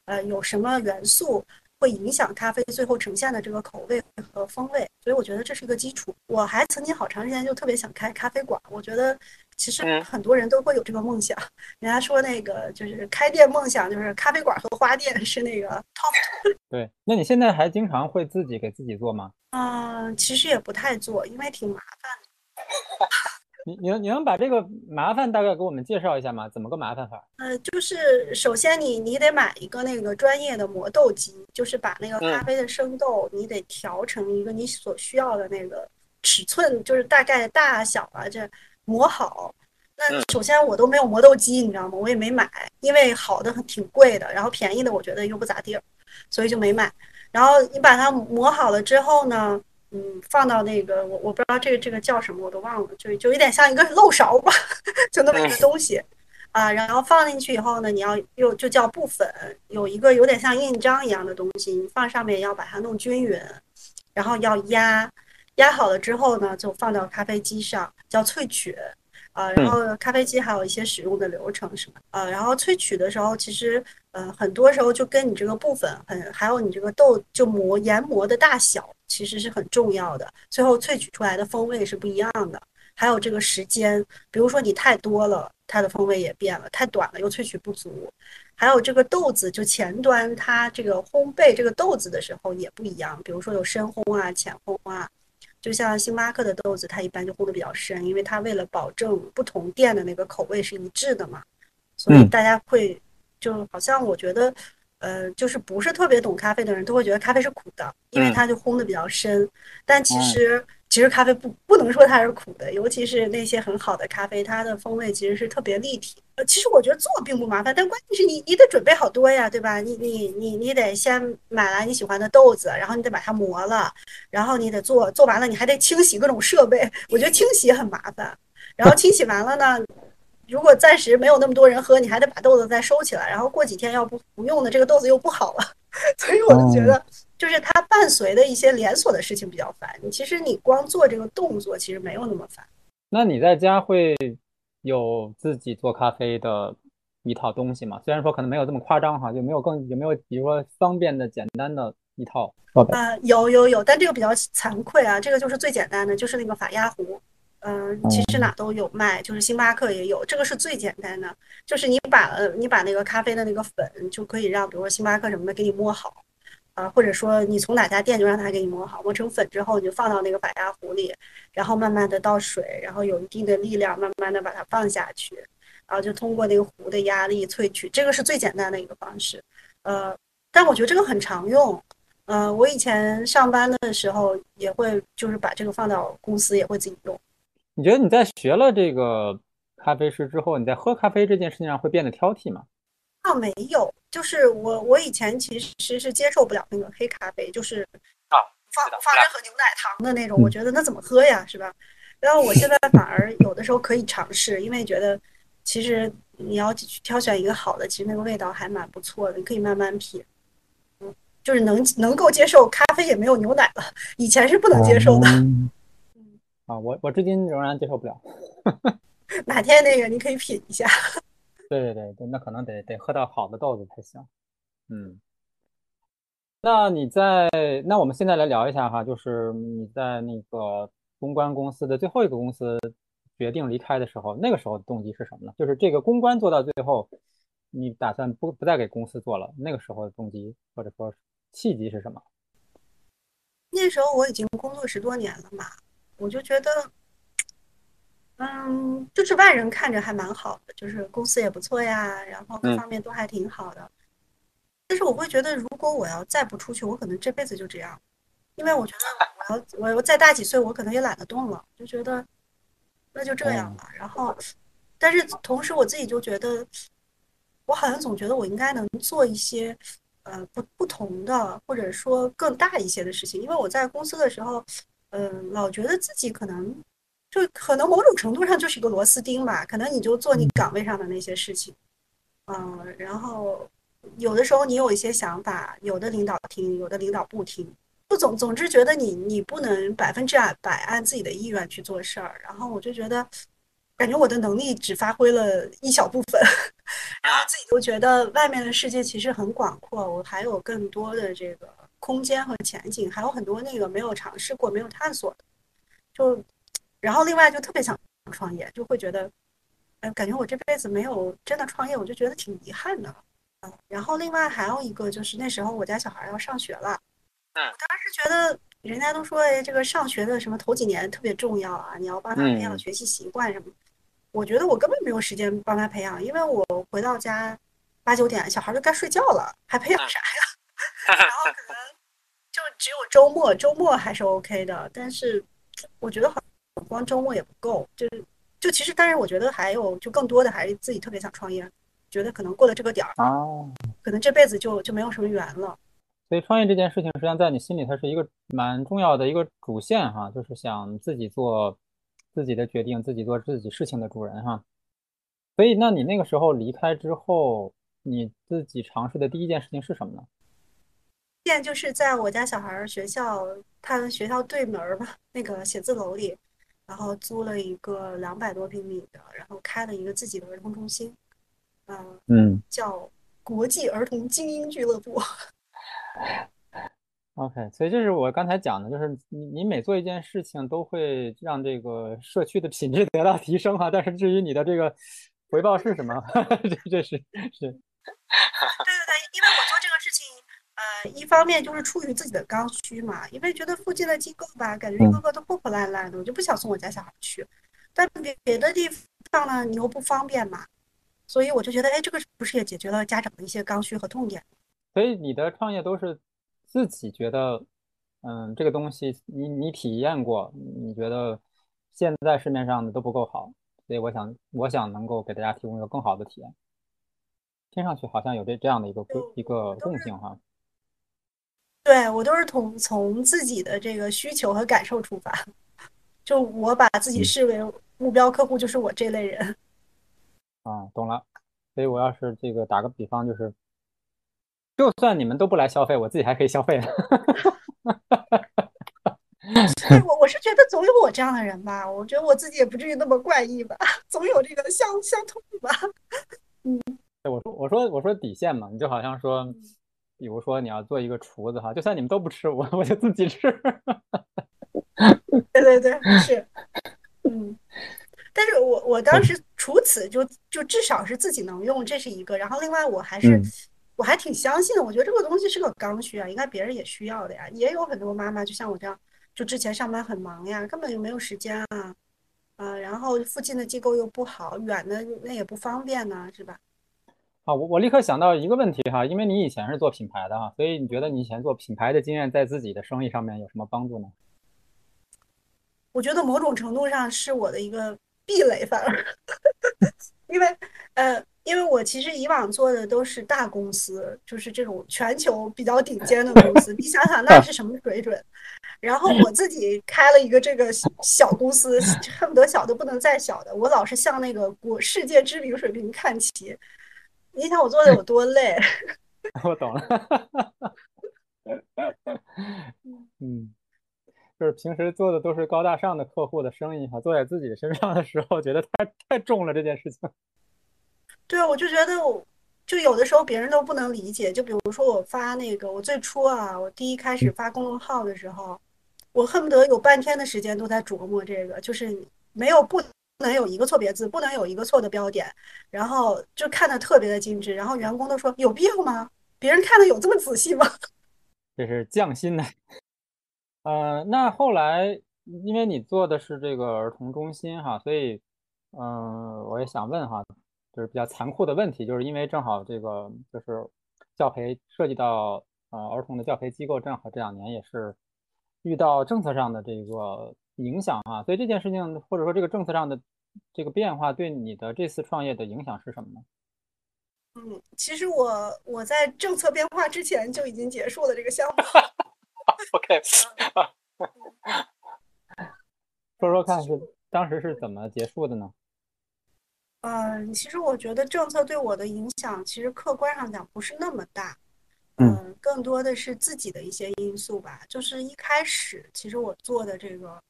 B: 呃，有什么元素。会影响咖啡最后呈现的这个口味和风味，所以我觉得这是一个基础。我还曾经好长时间就特别想开咖啡馆，我觉得其实很多人都会有这个梦想。人家说那个就是开店梦想就是咖啡馆和花店是那个 top。
A: 对，那你现在还经常会自己给自己做吗？
B: 嗯，其实也不太做，因为挺麻烦的。
A: 你你你能把这个麻烦大概给我们介绍一下吗？怎么个麻烦法？
B: 呃，就是首先你你得买一个那个专业的磨豆机，就是把那个咖啡的生豆你得调成一个你所需要的那个尺寸，就是大概大小啊，这磨好。那首先我都没有磨豆机，你知道吗？我也没买，因为好的很挺贵的，然后便宜的我觉得又不咋地儿，所以就没买。然后你把它磨好了之后呢，嗯，放到那个我我不知道这个这个叫什么，我都忘了，就就有点像一个漏勺吧，就那么一个东西啊。然后放进去以后呢，你要又就叫布粉，有一个有点像印章一样的东西，你放上面要把它弄均匀，然后要压，压好了之后呢，就放到咖啡机上，叫萃取。啊，然后咖啡机还有一些使用的流程什么啊，然后萃取的时候，其实呃很多时候就跟你这个部分很，还有你这个豆就磨研磨的大小，其实是很重要的。最后萃取出来的风味是不一样的。还有这个时间，比如说你太多了，它的风味也变了；太短了，又萃取不足。还有这个豆子，就前端它这个烘焙这个豆子的时候也不一样，比如说有深烘啊、浅烘啊。就像星巴克的豆子，它一般就烘的比较深，因为它为了保证不同店的那个口味是一致的嘛，所以大家会就好像我觉得，呃，就是不是特别懂咖啡的人都会觉得咖啡是苦的，因为它就烘的比较深，但其实。其实咖啡不不能说它是苦的，尤其是那些很好的咖啡，它的风味其实是特别立体。呃，其实我觉得做并不麻烦，但关键是你你得准备好多呀，对吧？你你你你得先买来你喜欢的豆子，然后你得把它磨了，然后你得做做完了，你还得清洗各种设备。我觉得清洗很麻烦。然后清洗完了呢，如果暂时没有那么多人喝，你还得把豆子再收起来，然后过几天要不不用的这个豆子又不好了。所以我就觉得。就是它伴随的一些连锁的事情比较烦，你其实你光做这个动作其实没有那么烦。
A: 那你在家会有自己做咖啡的一套东西吗？虽然说可能没有这么夸张哈，就没有更有没有比如说方便的简单的一套设备？
B: 啊，有有有，但这个比较惭愧啊，这个就是最简单的，就是那个法压壶。嗯，其实哪都有卖，就是星巴克也有，这个是最简单的，就是你把呃你把那个咖啡的那个粉就可以让比如说星巴克什么的给你磨好。啊，或者说你从哪家店就让他给你磨好，磨成粉之后你就放到那个百压壶里，然后慢慢的倒水，然后有一定的力量，慢慢的把它放下去，然后就通过那个壶的压力萃取，这个是最简单的一个方式。呃，但我觉得这个很常用。呃，我以前上班的时候也会，就是把这个放到公司也会自己用。
A: 你觉得你在学了这个咖啡师之后，你在喝咖啡这件事情上会变得挑剔吗？
B: 倒没有。就是我，我以前其实是接受不了那个黑咖啡，就是
C: 啊，
B: 放放任何牛奶糖的那种，我觉得那怎么喝呀，是吧？然后我现在反而有的时候可以尝试，因为觉得其实你要去挑选一个好的，其实那个味道还蛮不错的，你可以慢慢品。嗯，就是能能够接受咖啡也没有牛奶了，以前是不能接受的。
A: 嗯，啊，我我至今仍然接受不了。
B: 哪天那个你可以品一下。
A: 对对对，那可能得得喝到好的豆子才行。嗯，那你在那我们现在来聊一下哈，就是你在那个公关公司的最后一个公司决定离开的时候，那个时候的动机是什么呢？就是这个公关做到最后，你打算不不再给公司做了，那个时候的动机或者说契机是什么？
B: 那时候我已经工作十多年了嘛，我就觉得。嗯，就是外人看着还蛮好的，就是公司也不错呀，然后各方面都还挺好的。但是我会觉得，如果我要再不出去，我可能这辈子就这样。因为我觉得我要我要再大几岁，我可能也懒得动了，就觉得那就这样吧。然后，但是同时我自己就觉得，我好像总觉得我应该能做一些呃不不同的，或者说更大一些的事情。因为我在公司的时候，嗯，老觉得自己可能。就可能某种程度上就是一个螺丝钉吧，可能你就做你岗位上的那些事情，嗯，然后有的时候你有一些想法，有的领导听，有的领导不听，就总总之觉得你你不能百分之百按自己的意愿去做事儿，然后我就觉得，感觉我的能力只发挥了一小部分，然后自己就觉得外面的世界其实很广阔，我还有更多的这个空间和前景，还有很多那个没有尝试过、没有探索的，就。然后另外就特别想创业，就会觉得，哎，感觉我这辈子没有真的创业，我就觉得挺遗憾的。嗯，然后另外还有一个就是那时候我家小孩要上学了，嗯，我当时觉得人家都说，哎，这个上学的什么头几年特别重要啊，你要帮他培养学习习惯什么。我觉得我根本没有时间帮他培养，因为我回到家八九点，小孩就该睡觉了，还培养啥呀？然后可能就只有周末，周末还是 OK 的，但是我觉得好。光周末也不够，就是就其实，当然我觉得还有就更多的还是自己特别想创业，觉得可能过了这个点儿
A: 啊，
B: 可能这辈子就就没有什么缘了。
A: 所以创业这件事情，实际上在你心里它是一个蛮重要的一个主线哈，就是想自己做自己的决定，自己做自己事情的主人哈。所以，那你那个时候离开之后，你自己尝试的第一件事情是什么呢？
B: 现在就是在我家小孩学校，他们学校对门儿吧，那个写字楼里，然后租了一个两百多平米的，然后开了一个自己的儿童中心，嗯
A: 嗯，
B: 叫国际儿童精英俱乐部。
A: OK，所以这是我刚才讲的，就是你你每做一件事情都会让这个社区的品质得到提升哈，但是至于你的这个回报是什么，这这是是。对
B: 对对，因为我一方面就是出于自己的刚需嘛，因为觉得附近的机构吧，感觉一个个都破破烂烂的，我就不想送我家小孩去。但别别的地方呢，你又不方便嘛，所以我就觉得，哎，这个不是也解决了家长的一些刚需和痛点？
A: 所以你的创业都是自己觉得，嗯，这个东西你你体验过，你觉得现在市面上的都不够好，所以我想我想能够给大家提供一个更好的体验。听上去好像有这这样的一个规一个共性哈。
B: 对我都是从从自己的这个需求和感受出发，就我把自己视为目标客户，就是我这类人。
A: 啊，懂了。所以我要是这个打个比方，就是就算你们都不来消费，我自己还可以消费。
B: 所以我我是觉得总有我这样的人吧，我觉得我自己也不至于那么怪异吧，总有这个相相通吧。嗯，
A: 我说我说我说底线嘛，你就好像说。比如说你要做一个厨子哈，就算你们都不吃，我我就自己吃。
B: 对对对，是，嗯。但是我我当时除此就就至少是自己能用，这是一个。然后另外我还是我还挺相信的，我觉得这个东西是个刚需啊，应该别人也需要的呀。也有很多妈妈就像我这样，就之前上班很忙呀，根本就没有时间啊，啊，然后附近的机构又不好，远的那也不方便呢，是吧？
A: 好，我我立刻想到一个问题哈，因为你以前是做品牌的哈，所以你觉得你以前做品牌的经验在自己的生意上面有什么帮助呢？
B: 我觉得某种程度上是我的一个壁垒，反而，因为呃，因为我其实以往做的都是大公司，就是这种全球比较顶尖的公司，你想想那是什么水准？然后我自己开了一个这个小公司，恨不得小的不能再小的，我老是向那个国世界知名水平看齐。你想我做的有多累？
A: 我懂了。嗯，就是平时做的都是高大上的客户的生意哈，做在自己身上的时候，觉得太太重了这件事情。
B: 对，我就觉得，就有的时候别人都不能理解。就比如说我发那个，我最初啊，我第一开始发公众号的时候，我恨不得有半天的时间都在琢磨这个，就是没有不。不能有一个错别字，不能有一个错的标点，然后就看的特别的精致，然后员工都说有必要吗？别人看的有这么仔细吗？
A: 这是匠心的。呃，那后来因为你做的是这个儿童中心哈，所以嗯，我也想问哈，就是比较残酷的问题，就是因为正好这个就是教培涉及到呃儿童的教培机构，正好这两年也是遇到政策上的这个。影响啊，所以这件事情或者说这个政策上的这个变化，对你的这次创业的影响是什么呢？
B: 嗯，其实我我在政策变化之前就已经结束了这个项目。
A: OK，说说看是当时是怎么结束的呢？
B: 嗯，其实我觉得政策对我的影响，其实客观上讲不是那么大。嗯，更多的是自己的一些因素吧。就是一开始，其实我做的这个。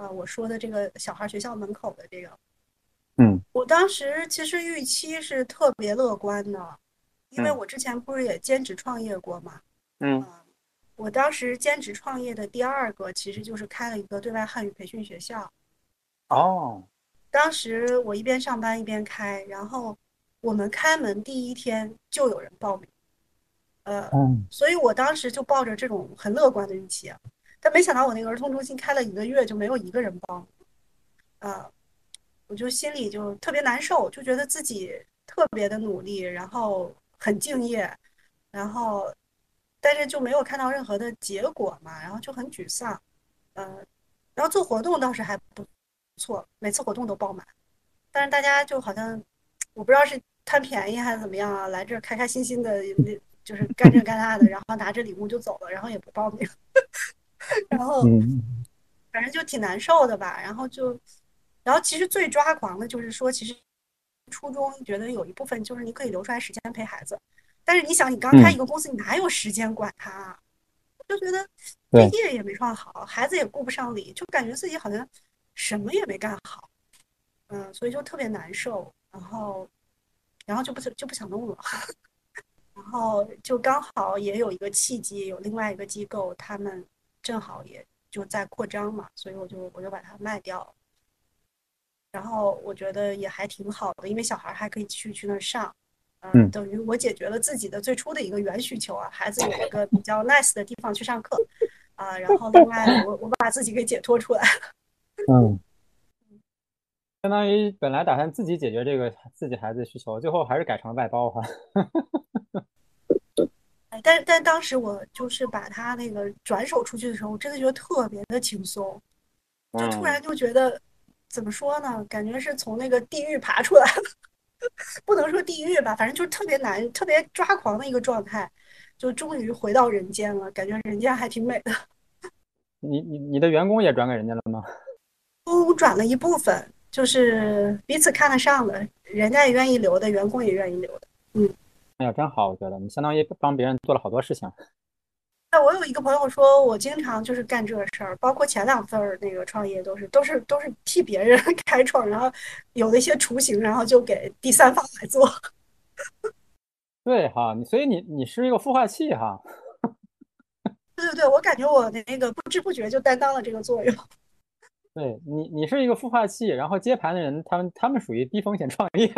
B: 呃，我说的这个小孩学校门口的这个，
A: 嗯，
B: 我当时其实预期是特别乐观的，因为我之前不是也兼职创业过嘛，
A: 嗯，
B: 我当时兼职创业的第二个其实就是开了一个对外汉语培训学校，
A: 哦，
B: 当时我一边上班一边开，然后我们开门第一天就有人报名，呃，
A: 嗯，
B: 所以我当时就抱着这种很乐观的预期。但没想到我那个儿童中心开了一个月就没有一个人报，啊，我就心里就特别难受，就觉得自己特别的努力，然后很敬业，然后但是就没有看到任何的结果嘛，然后就很沮丧，呃，然后做活动倒是还不错，每次活动都爆满。但是大家就好像我不知道是贪便宜还是怎么样啊，来这开开心心的，就是干这干那的，然后拿着礼物就走了，然后也不报名，然后反正就挺难受的吧。然后就，然后其实最抓狂的就是说，其实初中觉得有一部分就是你可以留出来时间陪孩子，但是你想，你刚开一个公司，你哪有时间管他？啊？就觉得作业也没创好，孩子也顾不上理，就感觉自己好像什么也没干好，嗯，所以就特别难受，然后，然后就不就不想弄了，然后就刚好也有一个契机，有另外一个机构，他们正好也就在扩张嘛，所以我就我就把它卖掉了，然后我觉得也还挺好的，因为小孩还可以继续去那儿上。嗯，等于我解决了自己的最初的一个原需求啊，孩子有一个比较 nice 的地方去上课，啊，然后另外我我把自己给解脱出来了。
A: 嗯，相当于本来打算自己解决这个自己孩子的需求，最后还是改成了外包哈。
B: 哎，但但当时我就是把他那个转手出去的时候，我真的觉得特别的轻松，就突然就觉得怎么说呢，感觉是从那个地狱爬出来了。不能说地狱吧，反正就是特别难、特别抓狂的一个状态，就终于回到人间了，感觉人间还挺美的。
A: 你你你的员工也转给人家了吗？
B: 都转了一部分，就是彼此看得上的，人家也愿意留的，员工也愿意留的。嗯，
A: 哎呀，真好，我觉得你相当于帮别人做了好多事情。
B: 哎我有一个朋友说，我经常就是干这个事儿，包括前两份儿那个创业都是都是都是替别人 开创，然后有了一些雏形，然后就给第三方来做。
A: 对哈，你所以你你是一个孵化器哈。
B: 对对对，我感觉我的那个不知不觉就担当了这个作用。
A: 对你，你是一个孵化器，然后接盘的人，他们他们属于低风险创业。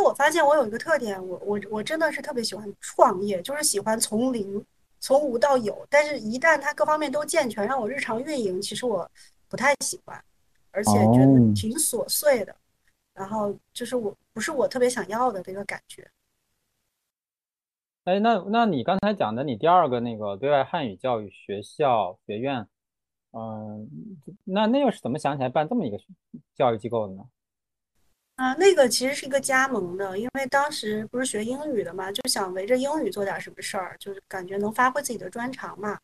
B: 就我发现我有一个特点，我我我真的是特别喜欢创业，就是喜欢从零从无到有。但是，一旦它各方面都健全，让我日常运营，其实我不太喜欢，而且觉得挺琐碎的。然后就是我不是我特别想要的这个感觉。
A: 哎，那那你刚才讲的，你第二个那个对外汉语教育学校学院，嗯，那那又是怎么想起来办这么一个教育机构的呢？
B: 啊，那个其实是一个加盟的，因为当时不是学英语的嘛，就想围着英语做点什么事儿，就是感觉能发挥自己的专长嘛。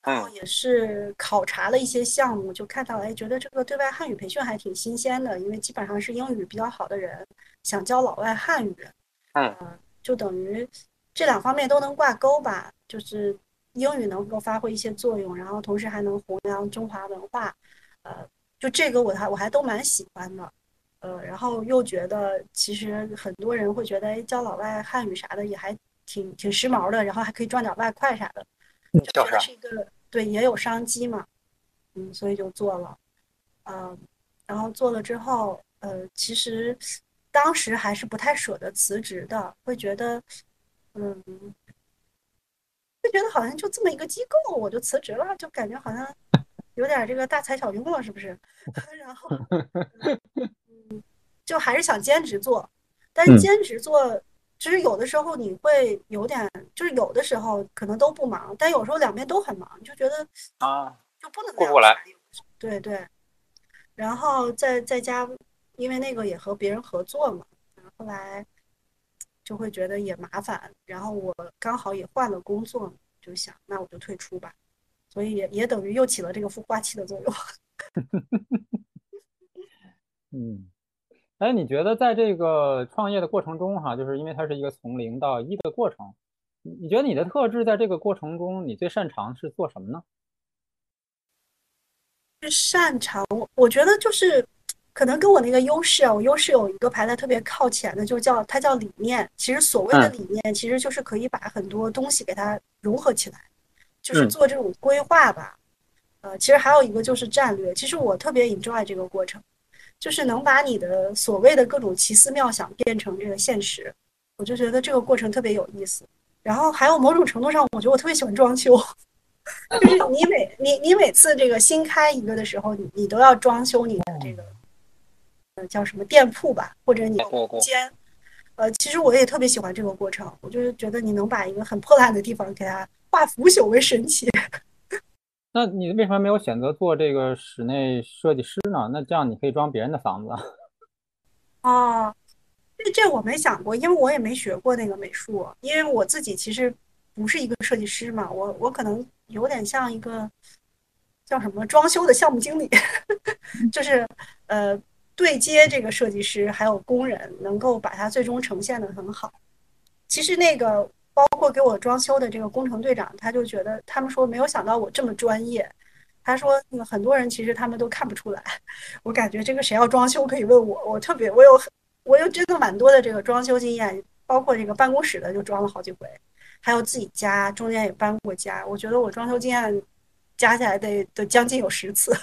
B: 然后也是考察了一些项目，就看到哎，觉得这个对外汉语培训还挺新鲜的，因为基本上是英语比较好的人想教老外汉语，嗯，就等于这两方面都能挂钩吧，就是英语能够发挥一些作用，然后同时还能弘扬中华文化，呃，就这个我还我还都蛮喜欢的。呃，然后又觉得其实很多人会觉得，哎，教老外汉语啥的也还挺挺时髦的，然后还可以赚点外快啥的，就觉得是一个对也有商机嘛，嗯，所以就做了，嗯，然后做了之后，呃，其实当时还是不太舍得辞职的，会觉得，嗯，会觉得好像就这么一个机构，我就辞职了，就感觉好像有点这个大材小用了，是不是？然后。就还是想兼职做，但是兼职做，其实有的时候你会有点，就是有的时候可能都不忙，但有时候两边都很忙，就觉得
A: 啊，
B: 就不能
A: 过不过来。
B: 对对，然后在在家，因为那个也和别人合作嘛，后来就会觉得也麻烦，然后我刚好也换了工作，就想那我就退出吧，所以也也等于又起了这个孵化器的作用。
A: 嗯。哎，你觉得在这个创业的过程中，哈，就是因为它是一个从零到一的过程，你你觉得你的特质在这个过程中，你最擅长是做什么呢？
B: 擅长，我觉得就是可能跟我那个优势啊，我优势有一个排在特别靠前的，就叫它叫理念。其实所谓的理念，其实就是可以把很多东西给它融合起来，就是做这种规划吧。呃，其实还有一个就是战略。其实我特别 enjoy 这个过程。就是能把你的所谓的各种奇思妙想变成这个现实，我就觉得这个过程特别有意思。然后还有某种程度上，我觉得我特别喜欢装修，就是你每你你每次这个新开一个的时候，你你都要装修你的这个呃叫什么店铺吧，或者你空间。呃，其实我也特别喜欢这个过程，我就是觉得你能把一个很破烂的地方给它化腐朽为神奇。
A: 那你为什么没有选择做这个室内设计师呢？那这样你可以装别人的房子。
B: 啊，这这我没想过，因为我也没学过那个美术，因为我自己其实不是一个设计师嘛，我我可能有点像一个叫什么装修的项目经理，就是呃对接这个设计师还有工人，能够把它最终呈现的很好。其实那个包括给我装修的这个工程队长，他就觉得他们说没有想到我这么专业。他说那个很多人其实他们都看不出来。我感觉这个谁要装修可以问我，我特别我有我有真的蛮多的这个装修经验，包括这个办公室的就装了好几回，还有自己家中间也搬过家。我觉得我装修经验加起来得得将近有十次。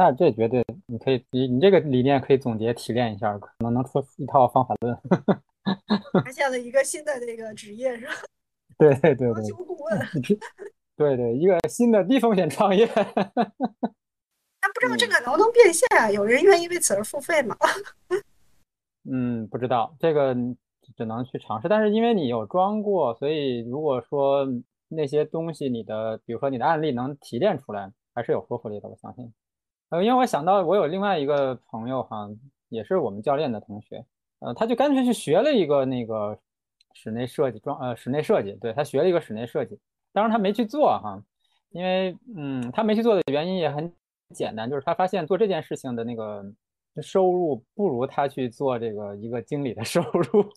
A: 那这绝对你可以你你这个理念可以总结提炼一下，可能能出一套方法论。
B: 发现了一个新的那个职业是吧？
A: 对对对对，
B: 顾问。
A: 对 对，一个新的低风险创业。
B: 但不知道这个能不能变现啊？有人愿意为此而付费吗？
A: 嗯，不知道这个只能去尝试。但是因为你有装过，所以如果说那些东西你的，比如说你的案例能提炼出来，还是有说服力的。我相信。呃，因为我想到我有另外一个朋友哈，也是我们教练的同学。呃，他就干脆去学了一个那个室内设计装，呃，室内设计，对他学了一个室内设计，当然他没去做哈，因为嗯，他没去做的原因也很简单，就是他发现做这件事情的那个收入不如他去做这个一个经理的收入，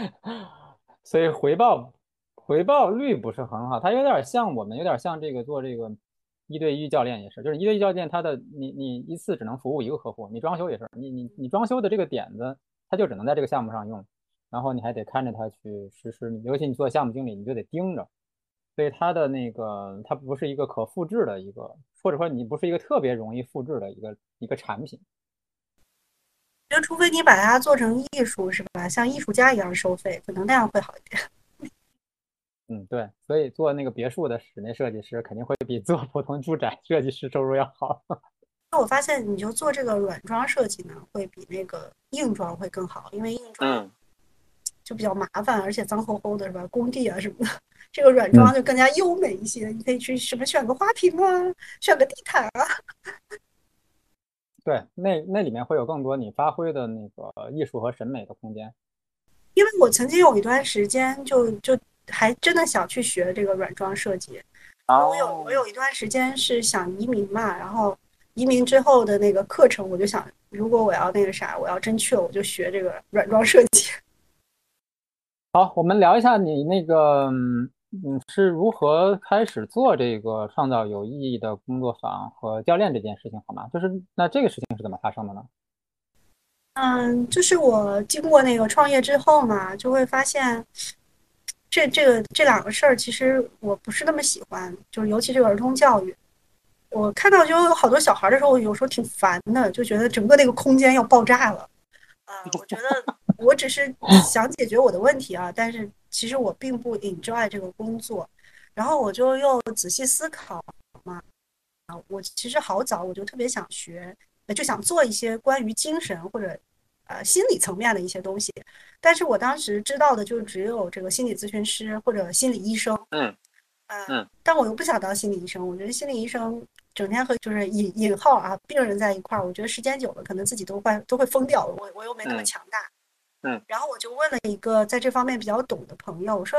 A: 所以回报回报率不是很好，他有点像我们，有点像这个做这个。一对一教练也是，就是一对一教练，他的你你一次只能服务一个客户，你装修也是，你你你装修的这个点子，他就只能在这个项目上用，然后你还得看着他去实施，尤其你做项目经理，你就得盯着，所以他的那个他不是一个可复制的一个，或者说你不是一个特别容易复制的一个一个产品。
B: 就除非你把它做成艺术，是吧？像艺术家一样收费，可能那样会好一点。
A: 嗯，对，所以做那个别墅的室内设计师肯定会比做普通住宅设计师收入要好。
B: 那我发现，你就做这个软装设计呢，会比那个硬装会更好，因为硬装就比较麻烦，而且脏乎乎的，是吧？工地啊什么的，这个软装就更加优美一些。你可以去什么选个花瓶啊，选个地毯啊。
A: 对，那那里面会有更多你发挥的那个艺术和审美的空间。
B: 因为我曾经有一段时间就就。还真的想去学这个软装设计。我有我有一段时间是想移民嘛，然后移民之后的那个课程，我就想，如果我要那个啥，我要真去了，我就学这个软装设计。
A: 好，我们聊一下你那个，嗯，是如何开始做这个创造有意义的工作坊和教练这件事情，好吗？就是那这个事情是怎么发生的呢？
B: 嗯，就是我经过那个创业之后嘛，就会发现。这这个这两个事儿，其实我不是那么喜欢，就是尤其这个儿童教育，我看到就有好多小孩的时候，我有时候挺烦的，就觉得整个那个空间要爆炸了。呃，我觉得我只是想解决我的问题啊，但是其实我并不 enjoy 这个工作。然后我就又仔细思考嘛，啊，我其实好早我就特别想学，就想做一些关于精神或者。呃，心理层面的一些东西，但是我当时知道的就只有这个心理咨询师或者心理医生。
A: 嗯嗯，
B: 但我又不想当心理医生，我觉得心理医生整天和就是引引号啊病人在一块儿，我觉得时间久了可能自己都会都会疯掉。我我又没那么强大。
A: 嗯，
B: 然后我就问了一个在这方面比较懂的朋友，我说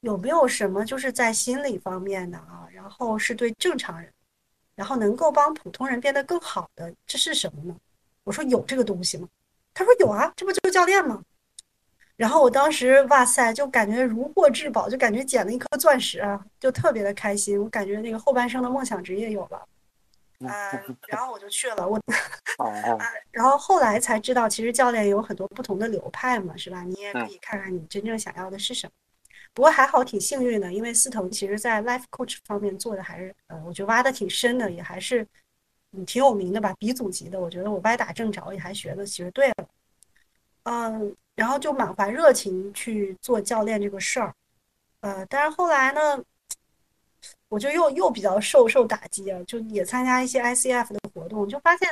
B: 有没有什么就是在心理方面的啊，然后是对正常人，然后能够帮普通人变得更好的，这是什么呢？我说有这个东西吗？他说有啊，这不就是教练吗？然后我当时哇塞，就感觉如获至宝，就感觉捡了一颗钻石啊，就特别的开心。我感觉那个后半生的梦想职业有了，嗯，然后我就去了。我啊然后后来才知道，其实教练有很多不同的流派嘛，是吧？你也可以看看你真正想要的是什么。不过还好，挺幸运的，因为思腾其实在 life coach 方面做的还是，呃，我觉得挖的挺深的，也还是。嗯，挺有名的吧，鼻祖级的。我觉得我歪打正着，也还学的其实对了。嗯，然后就满怀热情去做教练这个事儿。呃，但是后来呢，我就又又比较受受打击啊，就也参加一些 ICF 的活动，就发现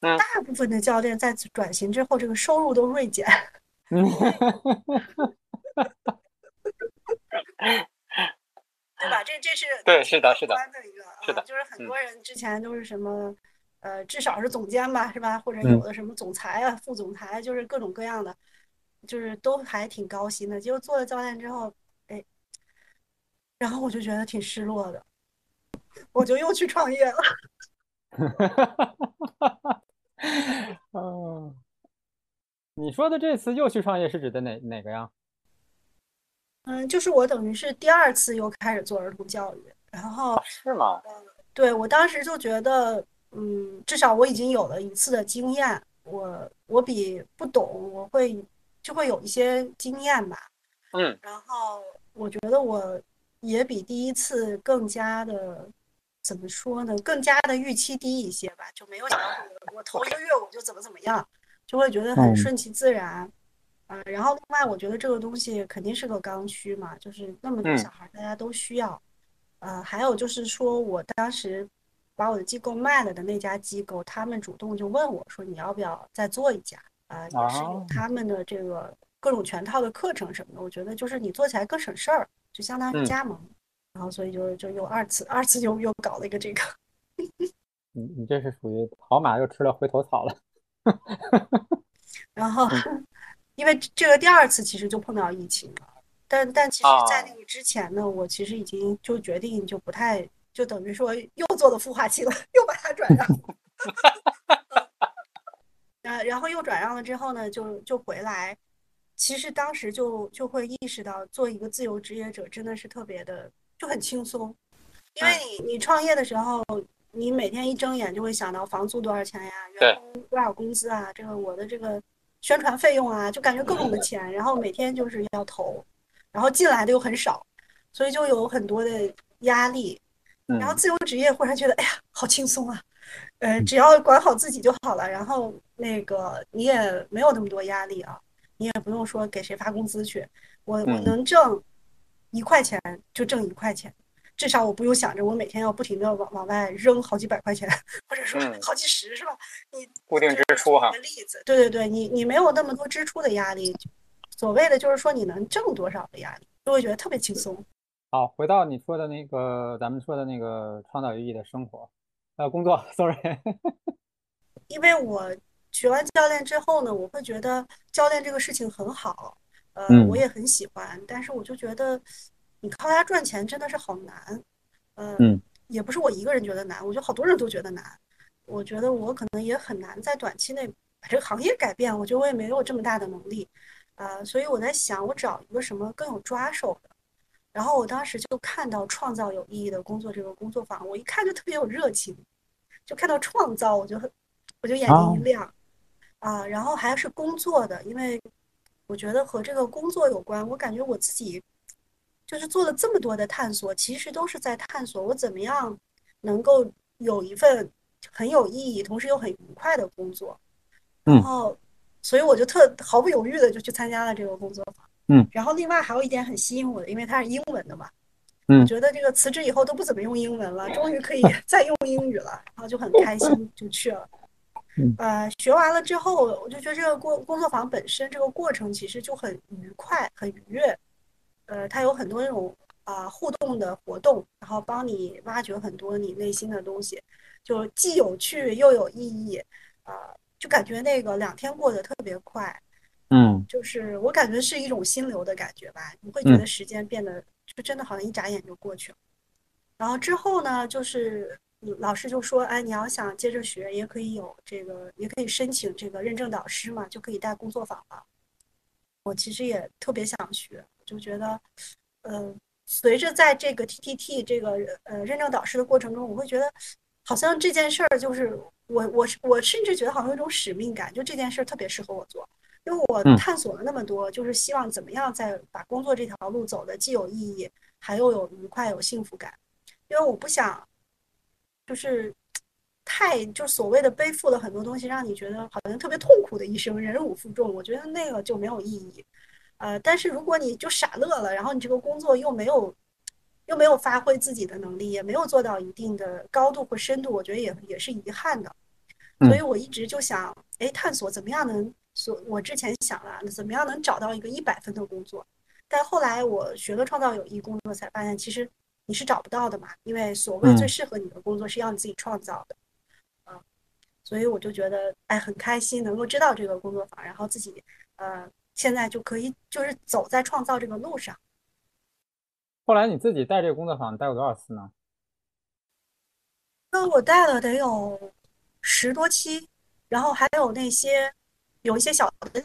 B: 大部分的教练在转型之后，这个收入都锐减。对吧？这这是
C: 对，是的，是的，
B: 的一个，
C: 是的，
B: 就是很多人之前都是什么，呃，至少是总监吧，是吧？或者有的什么总裁啊、副总裁，就是各种各样的，就是都还挺高薪的。结果做了教练之后，哎，然后我就觉得挺失落的，我就又去创业了。
A: 哦，你说的这次又去创业是指的哪哪个呀？
B: 嗯，就是我等于是第二次又开始做儿童教育，然后
C: 是吗？
B: 对我当时就觉得，嗯，至少我已经有了一次的经验，我我比不懂，我会就会有一些经验吧，
C: 嗯，
B: 然后我觉得我也比第一次更加的怎么说呢，更加的预期低一些吧，就没有想到我我头一个月我就怎么怎么样，就会觉得很顺其自然。啊，然后另外我觉得这个东西肯定是个刚需嘛，就是那么多小孩大家都需要。呃，还有就是说我当时把我的机构卖了的那家机构，他们主动就问我说你要不要再做一家？啊，也是有他们的这个各种全套的课程什么的，我觉得就是你做起来更省事儿，就相当于加盟。然后所以就就又二次二次又又搞了一个这个。
A: 你你这是属于跑马又吃了回头草了。
B: 然后。因为这个第二次其实就碰到疫情了，但但其实，在那个之前呢，我其实已经就决定就不太，就等于说又做了孵化器了，又把它转让。呃，然后又转让了之后呢，就就回来。其实当时就就会意识到，做一个自由职业者真的是特别的就很轻松，因为你你创业的时候，你每天一睁眼就会想到房租多少钱呀，员工多少工资啊，这个我的这个。宣传费用啊，就感觉各种的钱，然后每天就是要投，然后进来的又很少，所以就有很多的压力。然后自由职业忽然觉得，哎呀，好轻松啊！呃，只要管好自己就好了，然后那个你也没有那么多压力啊，你也不用说给谁发工资去，我我能挣一块钱就挣一块钱。至少我不用想着我每天要不停的往往外扔好几百块钱，或者说好几十，是吧？你
C: 固定支出哈。
B: 例子，对对对，你你没有那么多支出的压力，所谓的就是说你能挣多少的压力，就会觉得特别轻松。
A: 好，回到你说的那个，咱们说的那个创造有意义的生活，呃，工作，sorry。
B: 因为我学完教练之后呢，我会觉得教练这个事情很好，呃，我也很喜欢，但是我就觉得。你靠它赚钱真的是好难，嗯，也不是我一个人觉得难，我觉得好多人都觉得难。我觉得我可能也很难在短期内把这个行业改变，我觉得我也没有这么大的能力，啊，所以我在想，我找一个什么更有抓手的。然后我当时就看到创造有意义的工作这个工作坊，我一看就特别有热情，就看到创造，我就很我就眼睛一亮，啊，然后还是工作的，因为我觉得和这个工作有关，我感觉我自己。就是做了这么多的探索，其实都是在探索我怎么样能够有一份很有意义，同时又很愉快的工作。然后，所以我就特毫不犹豫的就去参加了这个工作坊。
A: 嗯。
B: 然后，另外还有一点很吸引我的，因为它是英文的嘛。
A: 嗯。
B: 我觉得这个辞职以后都不怎么用英文了，终于可以 再用英语了，然后就很开心就去了。呃，学完了之后，我就觉得这个工工作坊本身这个过程其实就很愉快，很愉悦。呃，它有很多那种啊互动的活动，然后帮你挖掘很多你内心的东西，就既有趣又有意义，啊，就感觉那个两天过得特别快，
A: 嗯，
B: 就是我感觉是一种心流的感觉吧，你会觉得时间变得就真的好像一眨眼就过去了。然后之后呢，就是老师就说，哎，你要想接着学，也可以有这个，也可以申请这个认证导师嘛，就可以带工作坊了。我其实也特别想学。就觉得，呃，随着在这个 T T T 这个呃认证导师的过程中，我会觉得，好像这件事儿就是我我我甚至觉得好像有一种使命感，就这件事儿特别适合我做，因为我探索了那么多，就是希望怎么样在把工作这条路走的既有意义，还又有愉快有幸福感，因为我不想，就是太就所谓的背负了很多东西，让你觉得好像特别痛苦的一生，忍辱负重，我觉得那个就没有意义。呃，但是如果你就傻乐了，然后你这个工作又没有，又没有发挥自己的能力，也没有做到一定的高度或深度，我觉得也也是遗憾的。所以我一直就想，哎，探索怎么样能，所我之前想了，怎么样能找到一个一百分的工作。但后来我学了创造有益工作，才发现其实你是找不到的嘛，因为所谓最适合你的工作是要你自己创造的，嗯，所以我就觉得哎很开心能够知道这个工作坊，然后自己呃现在就可以就是走在创造这个路上。
A: 后来你自己带这个工作坊带过多少次呢？
B: 那我带了得有十多期，然后还有那些有一些小的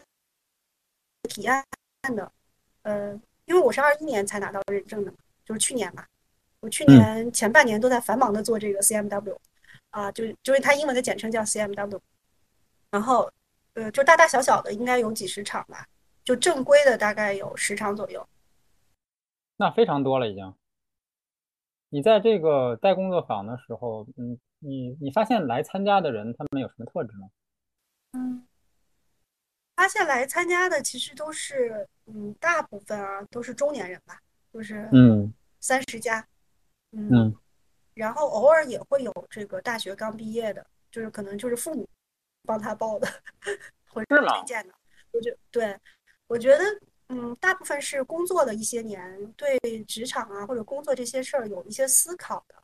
B: 体验的，呃，因为我是二一年才拿到认证的，就是去年吧，我去年前半年都在繁忙的做这个 CMW，啊，就就是它英文的简称叫 CMW，然后呃，就大大小小的应该有几十场吧，就正规的大概有十场左右。
A: 那非常多了，已经。你在这个带工作坊的时候，嗯，你你发现来参加的人他们有什么特质呢？
B: 嗯，发现来参加的其实都是，嗯，大部分啊都是中年人吧，就是
A: 嗯
B: 三十加，嗯，然后偶尔也会有这个大学刚毕业的，就是可能就是父母帮他报的，或者推荐的。我觉对，我觉得。嗯，大部分是工作的一些年，对职场啊或者工作这些事儿有一些思考的，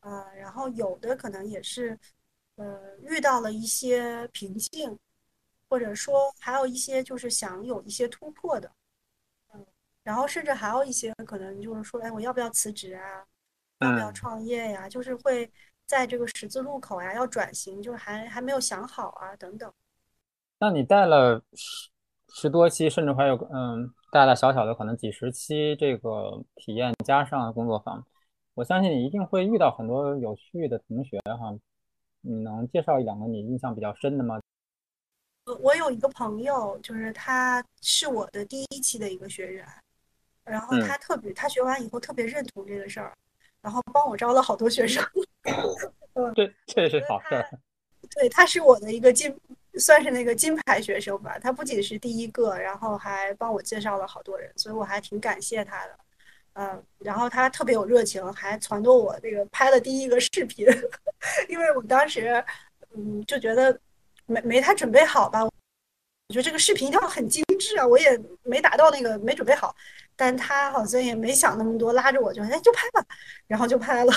B: 呃，然后有的可能也是，呃，遇到了一些瓶颈，或者说还有一些就是想有一些突破的，嗯，然后甚至还有一些可能就是说，哎，我要不要辞职啊？要不要创业呀？就是会在这个十字路口呀，要转型，就还还没有想好啊，等等。
A: 那你带了？十多期，甚至还有嗯大大小小的可能几十期这个体验加上工作坊，我相信你一定会遇到很多有趣的同学哈。你能介绍一两个你印象比较深的吗？
B: 我我有一个朋友，就是他是我的第一期的一个学员，然后他特别他学完以后特别认同这个事儿，然后帮我招了好多学生。
A: 嗯，这这是好事儿。
B: 对，他是我的一个金。算是那个金牌学生吧，他不仅是第一个，然后还帮我介绍了好多人，所以我还挺感谢他的。嗯，然后他特别有热情，还撺掇我这个拍了第一个视频，因为我当时嗯就觉得没没太准备好吧，我觉得这个视频一定要很精致啊，我也没达到那个没准备好，但他好像也没想那么多，拉着我就哎就拍吧，然后就拍了。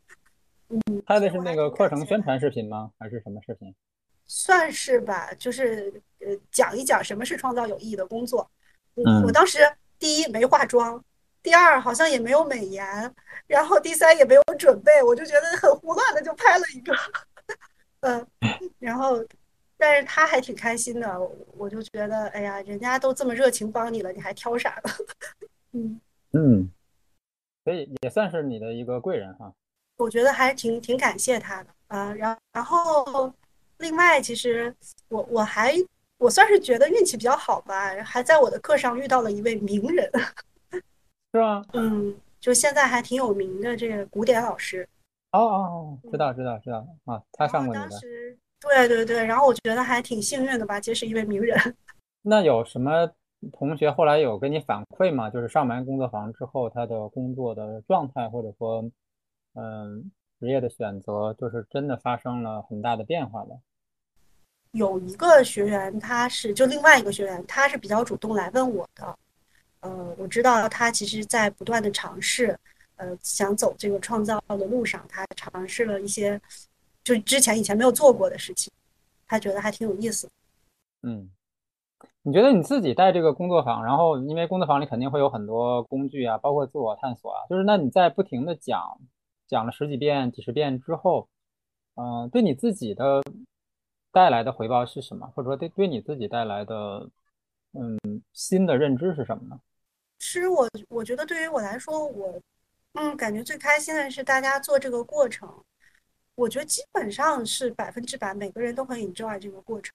B: 嗯，
A: 拍的是那个课程宣传视频吗？还是什么视频？
B: 算是吧，就是呃讲一讲什么是创造有意义的工作。嗯，我当时第一没化妆，第二好像也没有美颜，然后第三也没有准备，我就觉得很胡乱的就拍了一个。嗯，然后但是他还挺开心的，我就觉得哎呀，人家都这么热情帮你了，你还挑啥呢？
A: 嗯嗯，所以也算是你的一个贵人哈。
B: 我觉得还挺挺感谢他的啊，然然后。另外，其实我我还我算是觉得运气比较好吧，还在我的课上遇到了一位名人，
A: 是吗？
B: 嗯，就现在还挺有名的这个古典老师。
A: 哦哦哦，知道知道知道啊，他上过你的。
B: 当时对对对，然后我觉得还挺幸运的吧，结识一位名人。
A: 那有什么同学后来有跟你反馈吗？就是上完工作坊之后，他的工作的状态，或者说，嗯。职业的选择就是真的发生了很大的变化的。
B: 有一个学员，他是就另外一个学员，他是比较主动来问我的。呃，我知道他其实在不断的尝试，呃，想走这个创造的路上，他尝试了一些就之前以前没有做过的事情，他觉得还挺有意思。
A: 嗯，你觉得你自己带这个工作坊，然后因为工作坊里肯定会有很多工具啊，包括自我探索啊，就是那你在不停的讲。讲了十几遍、几十遍之后，嗯，对你自己的带来的回报是什么？或者说对对你自己带来的嗯新的认知是什么呢？
B: 其实我我觉得对于我来说，我嗯感觉最开心的是大家做这个过程。我觉得基本上是百分之百每个人都很 enjoy 这个过程，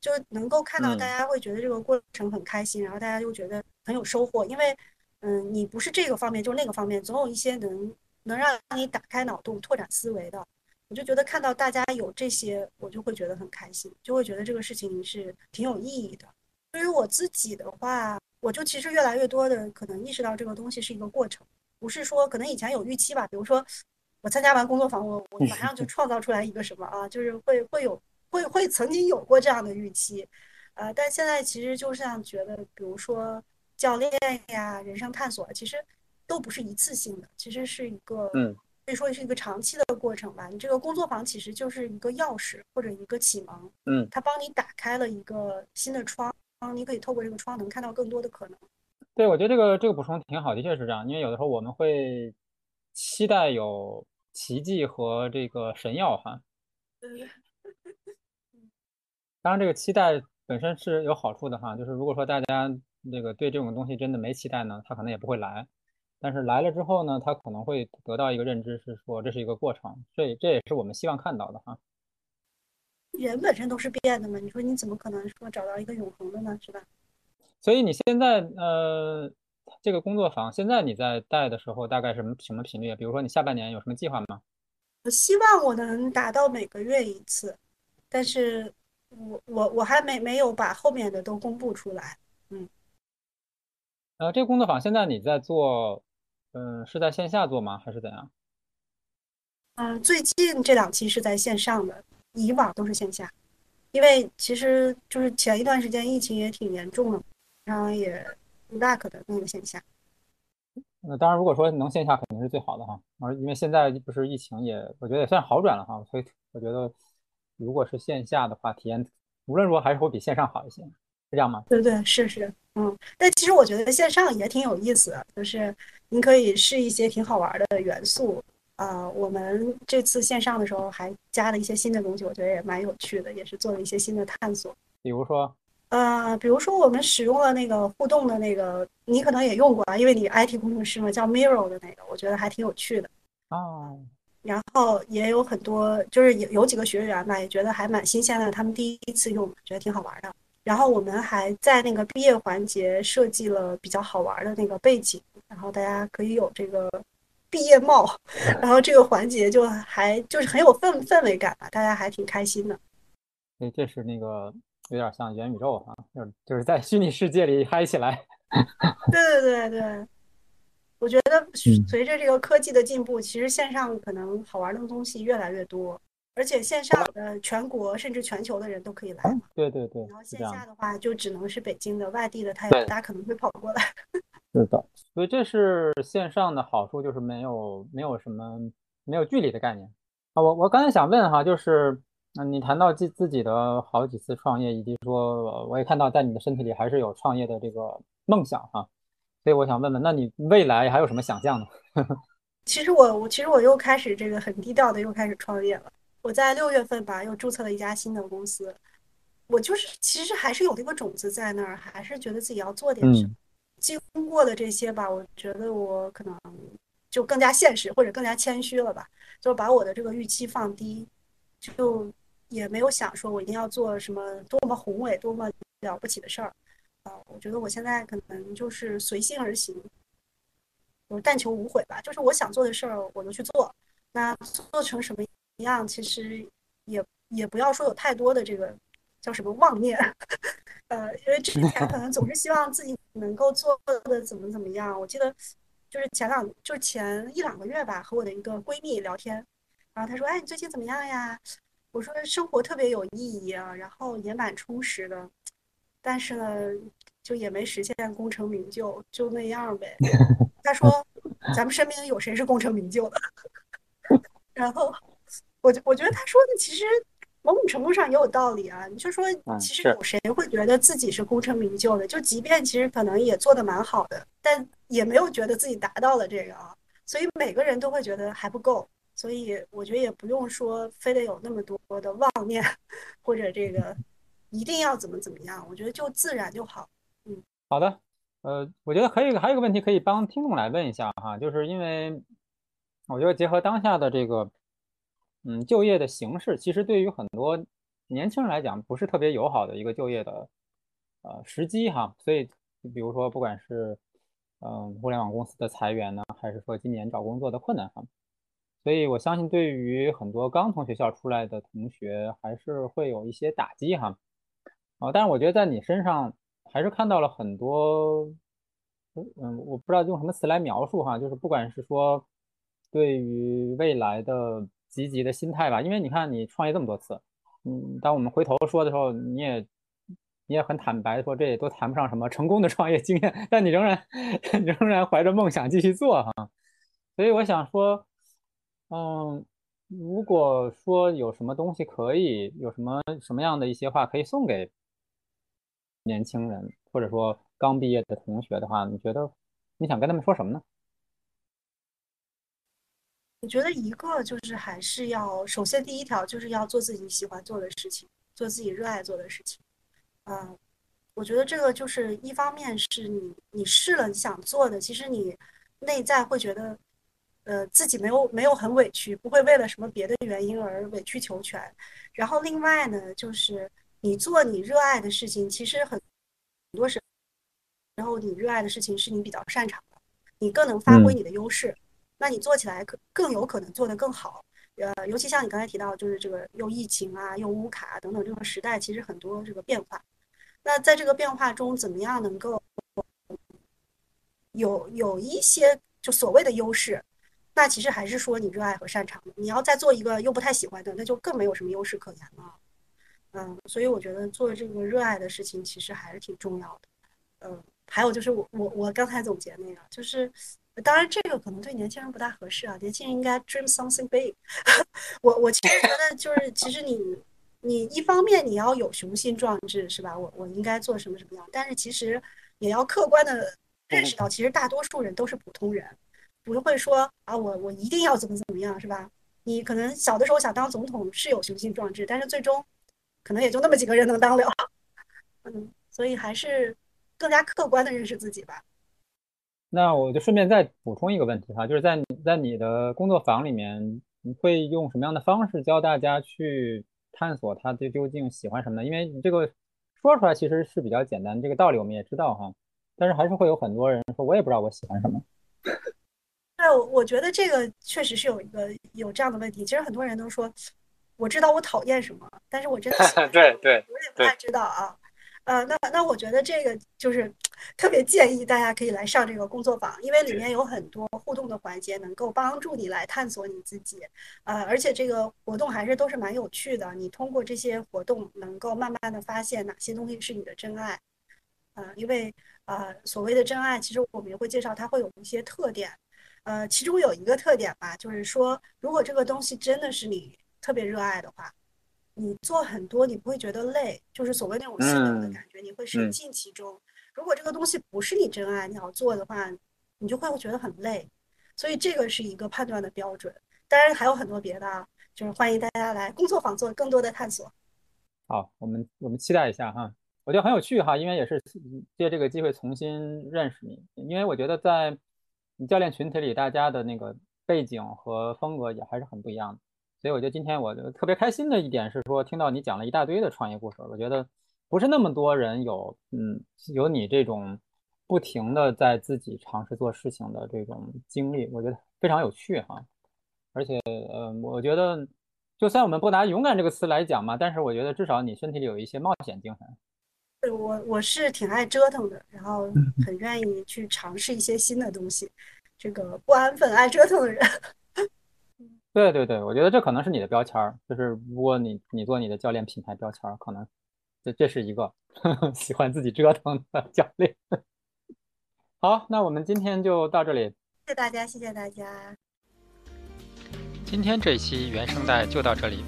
B: 就能够看到大家会觉得这个过程很开心，然后大家又觉得很有收获。因为嗯，你不是这个方面就是那个方面，总有一些能。能让你打开脑洞、拓展思维的，我就觉得看到大家有这些，我就会觉得很开心，就会觉得这个事情是挺有意义的。对于我自己的话，我就其实越来越多的可能意识到这个东西是一个过程，不是说可能以前有预期吧，比如说我参加完工作坊，我我马上就创造出来一个什么啊，就是会会有会会曾经有过这样的预期，呃，但现在其实就像觉得，比如说教练呀、人生探索，其实。都不是一次性的，其实是一个，
C: 嗯，
B: 可以说是一个长期的过程吧。你这个工作坊其实就是一个钥匙或者一个启蒙，
C: 嗯，
B: 它帮你打开了一个新的窗，你可以透过这个窗能看到更多的可能。
A: 对，我觉得这个这个补充挺好，的确是这样。因为有的时候我们会期待有奇迹和这个神药哈。当然，这个期待本身是有好处的哈，就是如果说大家这个对这种东西真的没期待呢，他可能也不会来。但是来了之后呢，他可能会得到一个认知，是说这是一个过程，这这也是我们希望看到的哈。
B: 人本身都是变的嘛，你说你怎么可能说找到一个永恒的呢？是吧？
A: 所以你现在呃，这个工作坊现在你在带的时候，大概什么什么频率？比如说你下半年有什么计划吗？
B: 我希望我能达到每个月一次，但是我我我还没没有把后面的都公布出来。嗯，
A: 呃，这个工作坊现在你在做，嗯，是在线下做吗？还是怎样？
B: 嗯，最近这两期是在线上的，以往都是线下，因为其实就是前一段时间疫情也挺严重的。然后也不大可能那个线下。
A: 那当然，如果说能线下肯定是最好的哈。而因为现在不是疫情也，我觉得也算好转了哈。所以我觉得，如果是线下的话，体验无论如何还是会比线上好一些，是这样吗？
B: 对对是是，嗯。但其实我觉得线上也挺有意思的，就是您可以试一些挺好玩的元素。呃，我们这次线上的时候还加了一些新的东西，我觉得也蛮有趣的，也是做了一些新的探索。
A: 比如说。
B: 呃，比如说我们使用了那个互动的那个，你可能也用过啊，因为你 IT 工程师嘛，叫 Miro 的那个，我觉得还挺有趣的。
A: 哦。
B: 然后也有很多，就是有有几个学员吧，也觉得还蛮新鲜的，他们第一次用，觉得挺好玩的。然后我们还在那个毕业环节设计了比较好玩的那个背景，然后大家可以有这个毕业帽，然后这个环节就还就是很有氛氛围感吧，大家还挺开心的。
A: 对，这是那个。有点像元宇宙啊，就是就是在虚拟世界里嗨起来。
B: 对对对对，我觉得随着这个科技的进步，其实线上可能好玩的东西越来越多，而且线上的全国甚至全球的人都可以来。
A: 对对对。
B: 然后线下的话，就只能是北京的，外地的他也不大可能会跑过来。
A: 是的，所以这是线上的好处，就是没有没有什么没有距离的概念啊。我我刚才想问哈，就是。那你谈到自自己的好几次创业，以及说我也看到在你的身体里还是有创业的这个梦想哈，所以我想问问，那你未来还有什么想象呢？
B: 其实我我其实我又开始这个很低调的又开始创业了。我在六月份吧又注册了一家新的公司，我就是其实还是有这个种子在那儿，还是觉得自己要做点什么。经过的这些吧，我觉得我可能就更加现实或者更加谦虚了吧，就把我的这个预期放低，就。也没有想说我一定要做什么多么宏伟、多么了不起的事儿，啊，我觉得我现在可能就是随心而行，我但求无悔吧。就是我想做的事儿，我就去做。那做成什么样，其实也也不要说有太多的这个叫什么妄念，呃，因为之前可能总是希望自己能够做的怎么怎么样。我记得就是前两，就是前一两个月吧，和我的一个闺蜜聊天，然后她说：“哎，你最近怎么样呀？”我说生活特别有意义啊，然后也蛮充实的，但是呢，就也没实现功成名就，就那样呗。她说：“咱们身边有谁是功成名就的？” 然后，我我觉得他说的其实某种程度上也有道理啊。你就说，其实有谁会觉得自己是功成名就的？就即便其实可能也做的蛮好的，但也没有觉得自己达到了这个啊。所以每个人都会觉得还不够。所以我觉得也不用说非得有那么多的妄念，或者这个 一定要怎么怎么样。我觉得就自然就好。嗯，
A: 好的。呃，我觉得可以，还有一个问题可以帮听众来问一下哈，就是因为我觉得结合当下的这个嗯就业的形式，其实对于很多年轻人来讲不是特别友好的一个就业的呃时机哈。所以比如说不管是嗯互联网公司的裁员呢，还是说今年找工作的困难哈。所以，我相信对于很多刚从学校出来的同学，还是会有一些打击哈。啊，但是我觉得在你身上还是看到了很多，嗯，我不知道用什么词来描述哈，就是不管是说对于未来的积极的心态吧，因为你看你创业这么多次，嗯，当我们回头说的时候，你也你也很坦白说，这也都谈不上什么成功的创业经验，但你仍然 仍然怀着梦想继续做哈。所以我想说，嗯，如果说有什么东西可以，有什么什么样的一些话可以送给年轻人，或者说刚毕业的同学的话，你觉得你想跟他们说什么呢？
B: 我觉得一个就是还是要，首先第一条就是要做自己喜欢做的事情，做自己热爱做的事情。嗯，我觉得这个就是一方面是你你试了你想做的，其实你内在会觉得，呃，自己没有没有很委屈，不会为了什么别的原因而委曲求全。然后另外呢，就是你做你热爱的事情，其实很很多时候，然后你热爱的事情是你比较擅长的，你更能发挥你的优势，那你做起来更更有可能做得更好。呃，尤其像你刚才提到，就是这个又疫情啊，又乌卡等等这个时代，其实很多这个变化。那在这个变化中，怎么样能够有有一些就所谓的优势？那其实还是说你热爱和擅长的。你要再做一个又不太喜欢的，那就更没有什么优势可言了。嗯，所以我觉得做这个热爱的事情其实还是挺重要的。嗯，还有就是我我我刚才总结那个，就是当然这个可能对年轻人不大合适啊，年轻人应该 dream something big。我我其实觉得就是其实你。你一方面你要有雄心壮志，是吧？我我应该做什么什么样？但是其实也要客观的认识到，其实大多数人都是普通人，不会说啊，我我一定要怎么怎么样，是吧？你可能小的时候想当总统是有雄心壮志，但是最终可能也就那么几个人能当了。嗯，所以还是更加客观的认识自己吧。
A: 那我就顺便再补充一个问题哈，就是在在你的工作坊里面，你会用什么样的方式教大家去？探索他究究竟喜欢什么呢？因为你这个说出来其实是比较简单，这个道理我们也知道哈，但是还是会有很多人说，我也不知道我喜欢什么。
B: 对，我我觉得这个确实是有一个有这样的问题。其实很多人都说，我知道我讨厌什么，但是我真的
D: 对对，
B: 我也不太知道啊。呃，那那我觉得这个就是特别建议大家可以来上这个工作坊，因为里面有很多互动的环节，能够帮助你来探索你自己。呃，而且这个活动还是都是蛮有趣的，你通过这些活动能够慢慢的发现哪些东西是你的真爱。呃，因为呃所谓的真爱，其实我们也会介绍它会有一些特点。呃，其中有一个特点吧，就是说如果这个东西真的是你特别热爱的话。你做很多，你不会觉得累，就是所谓那种心流的感觉，你会沉浸其中。如果这个东西不是你真爱，你要做的话，你就会觉得很累。所以这个是一个判断的标准。当然还有很多别的，啊就是欢迎大家来工作坊做更多的探索。
A: 好，我们我们期待一下哈，我觉得很有趣哈，因为也是借这个机会重新认识你，因为我觉得在你教练群体里，大家的那个背景和风格也还是很不一样的。所以我觉得今天我特别开心的一点是说，听到你讲了一大堆的创业故事。我觉得不是那么多人有，嗯，有你这种不停的在自己尝试做事情的这种经历，我觉得非常有趣哈。而且，呃，我觉得就算我们不拿勇敢这个词来讲嘛，但是我觉得至少你身体里有一些冒险精神。
B: 对我，我是挺爱折腾的，然后很愿意去尝试一些新的东西。这个不安分、爱折腾的人。
A: 对对对，我觉得这可能是你的标签儿，就是如果你你做你的教练品牌标签儿，可能这这是一个 喜欢自己折腾的教练。好，那我们今天就到这里，
B: 谢谢大家，谢谢大家。
E: 今天这期原声带就到这里。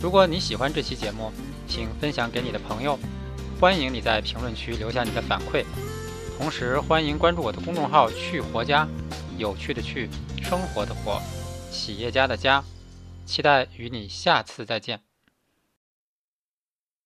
E: 如果你喜欢这期节目，请分享给你的朋友，欢迎你在评论区留下你的反馈，同时欢迎关注我的公众号“去活家”，有趣的去，生活的活。企业家的家，期待与你下次再见。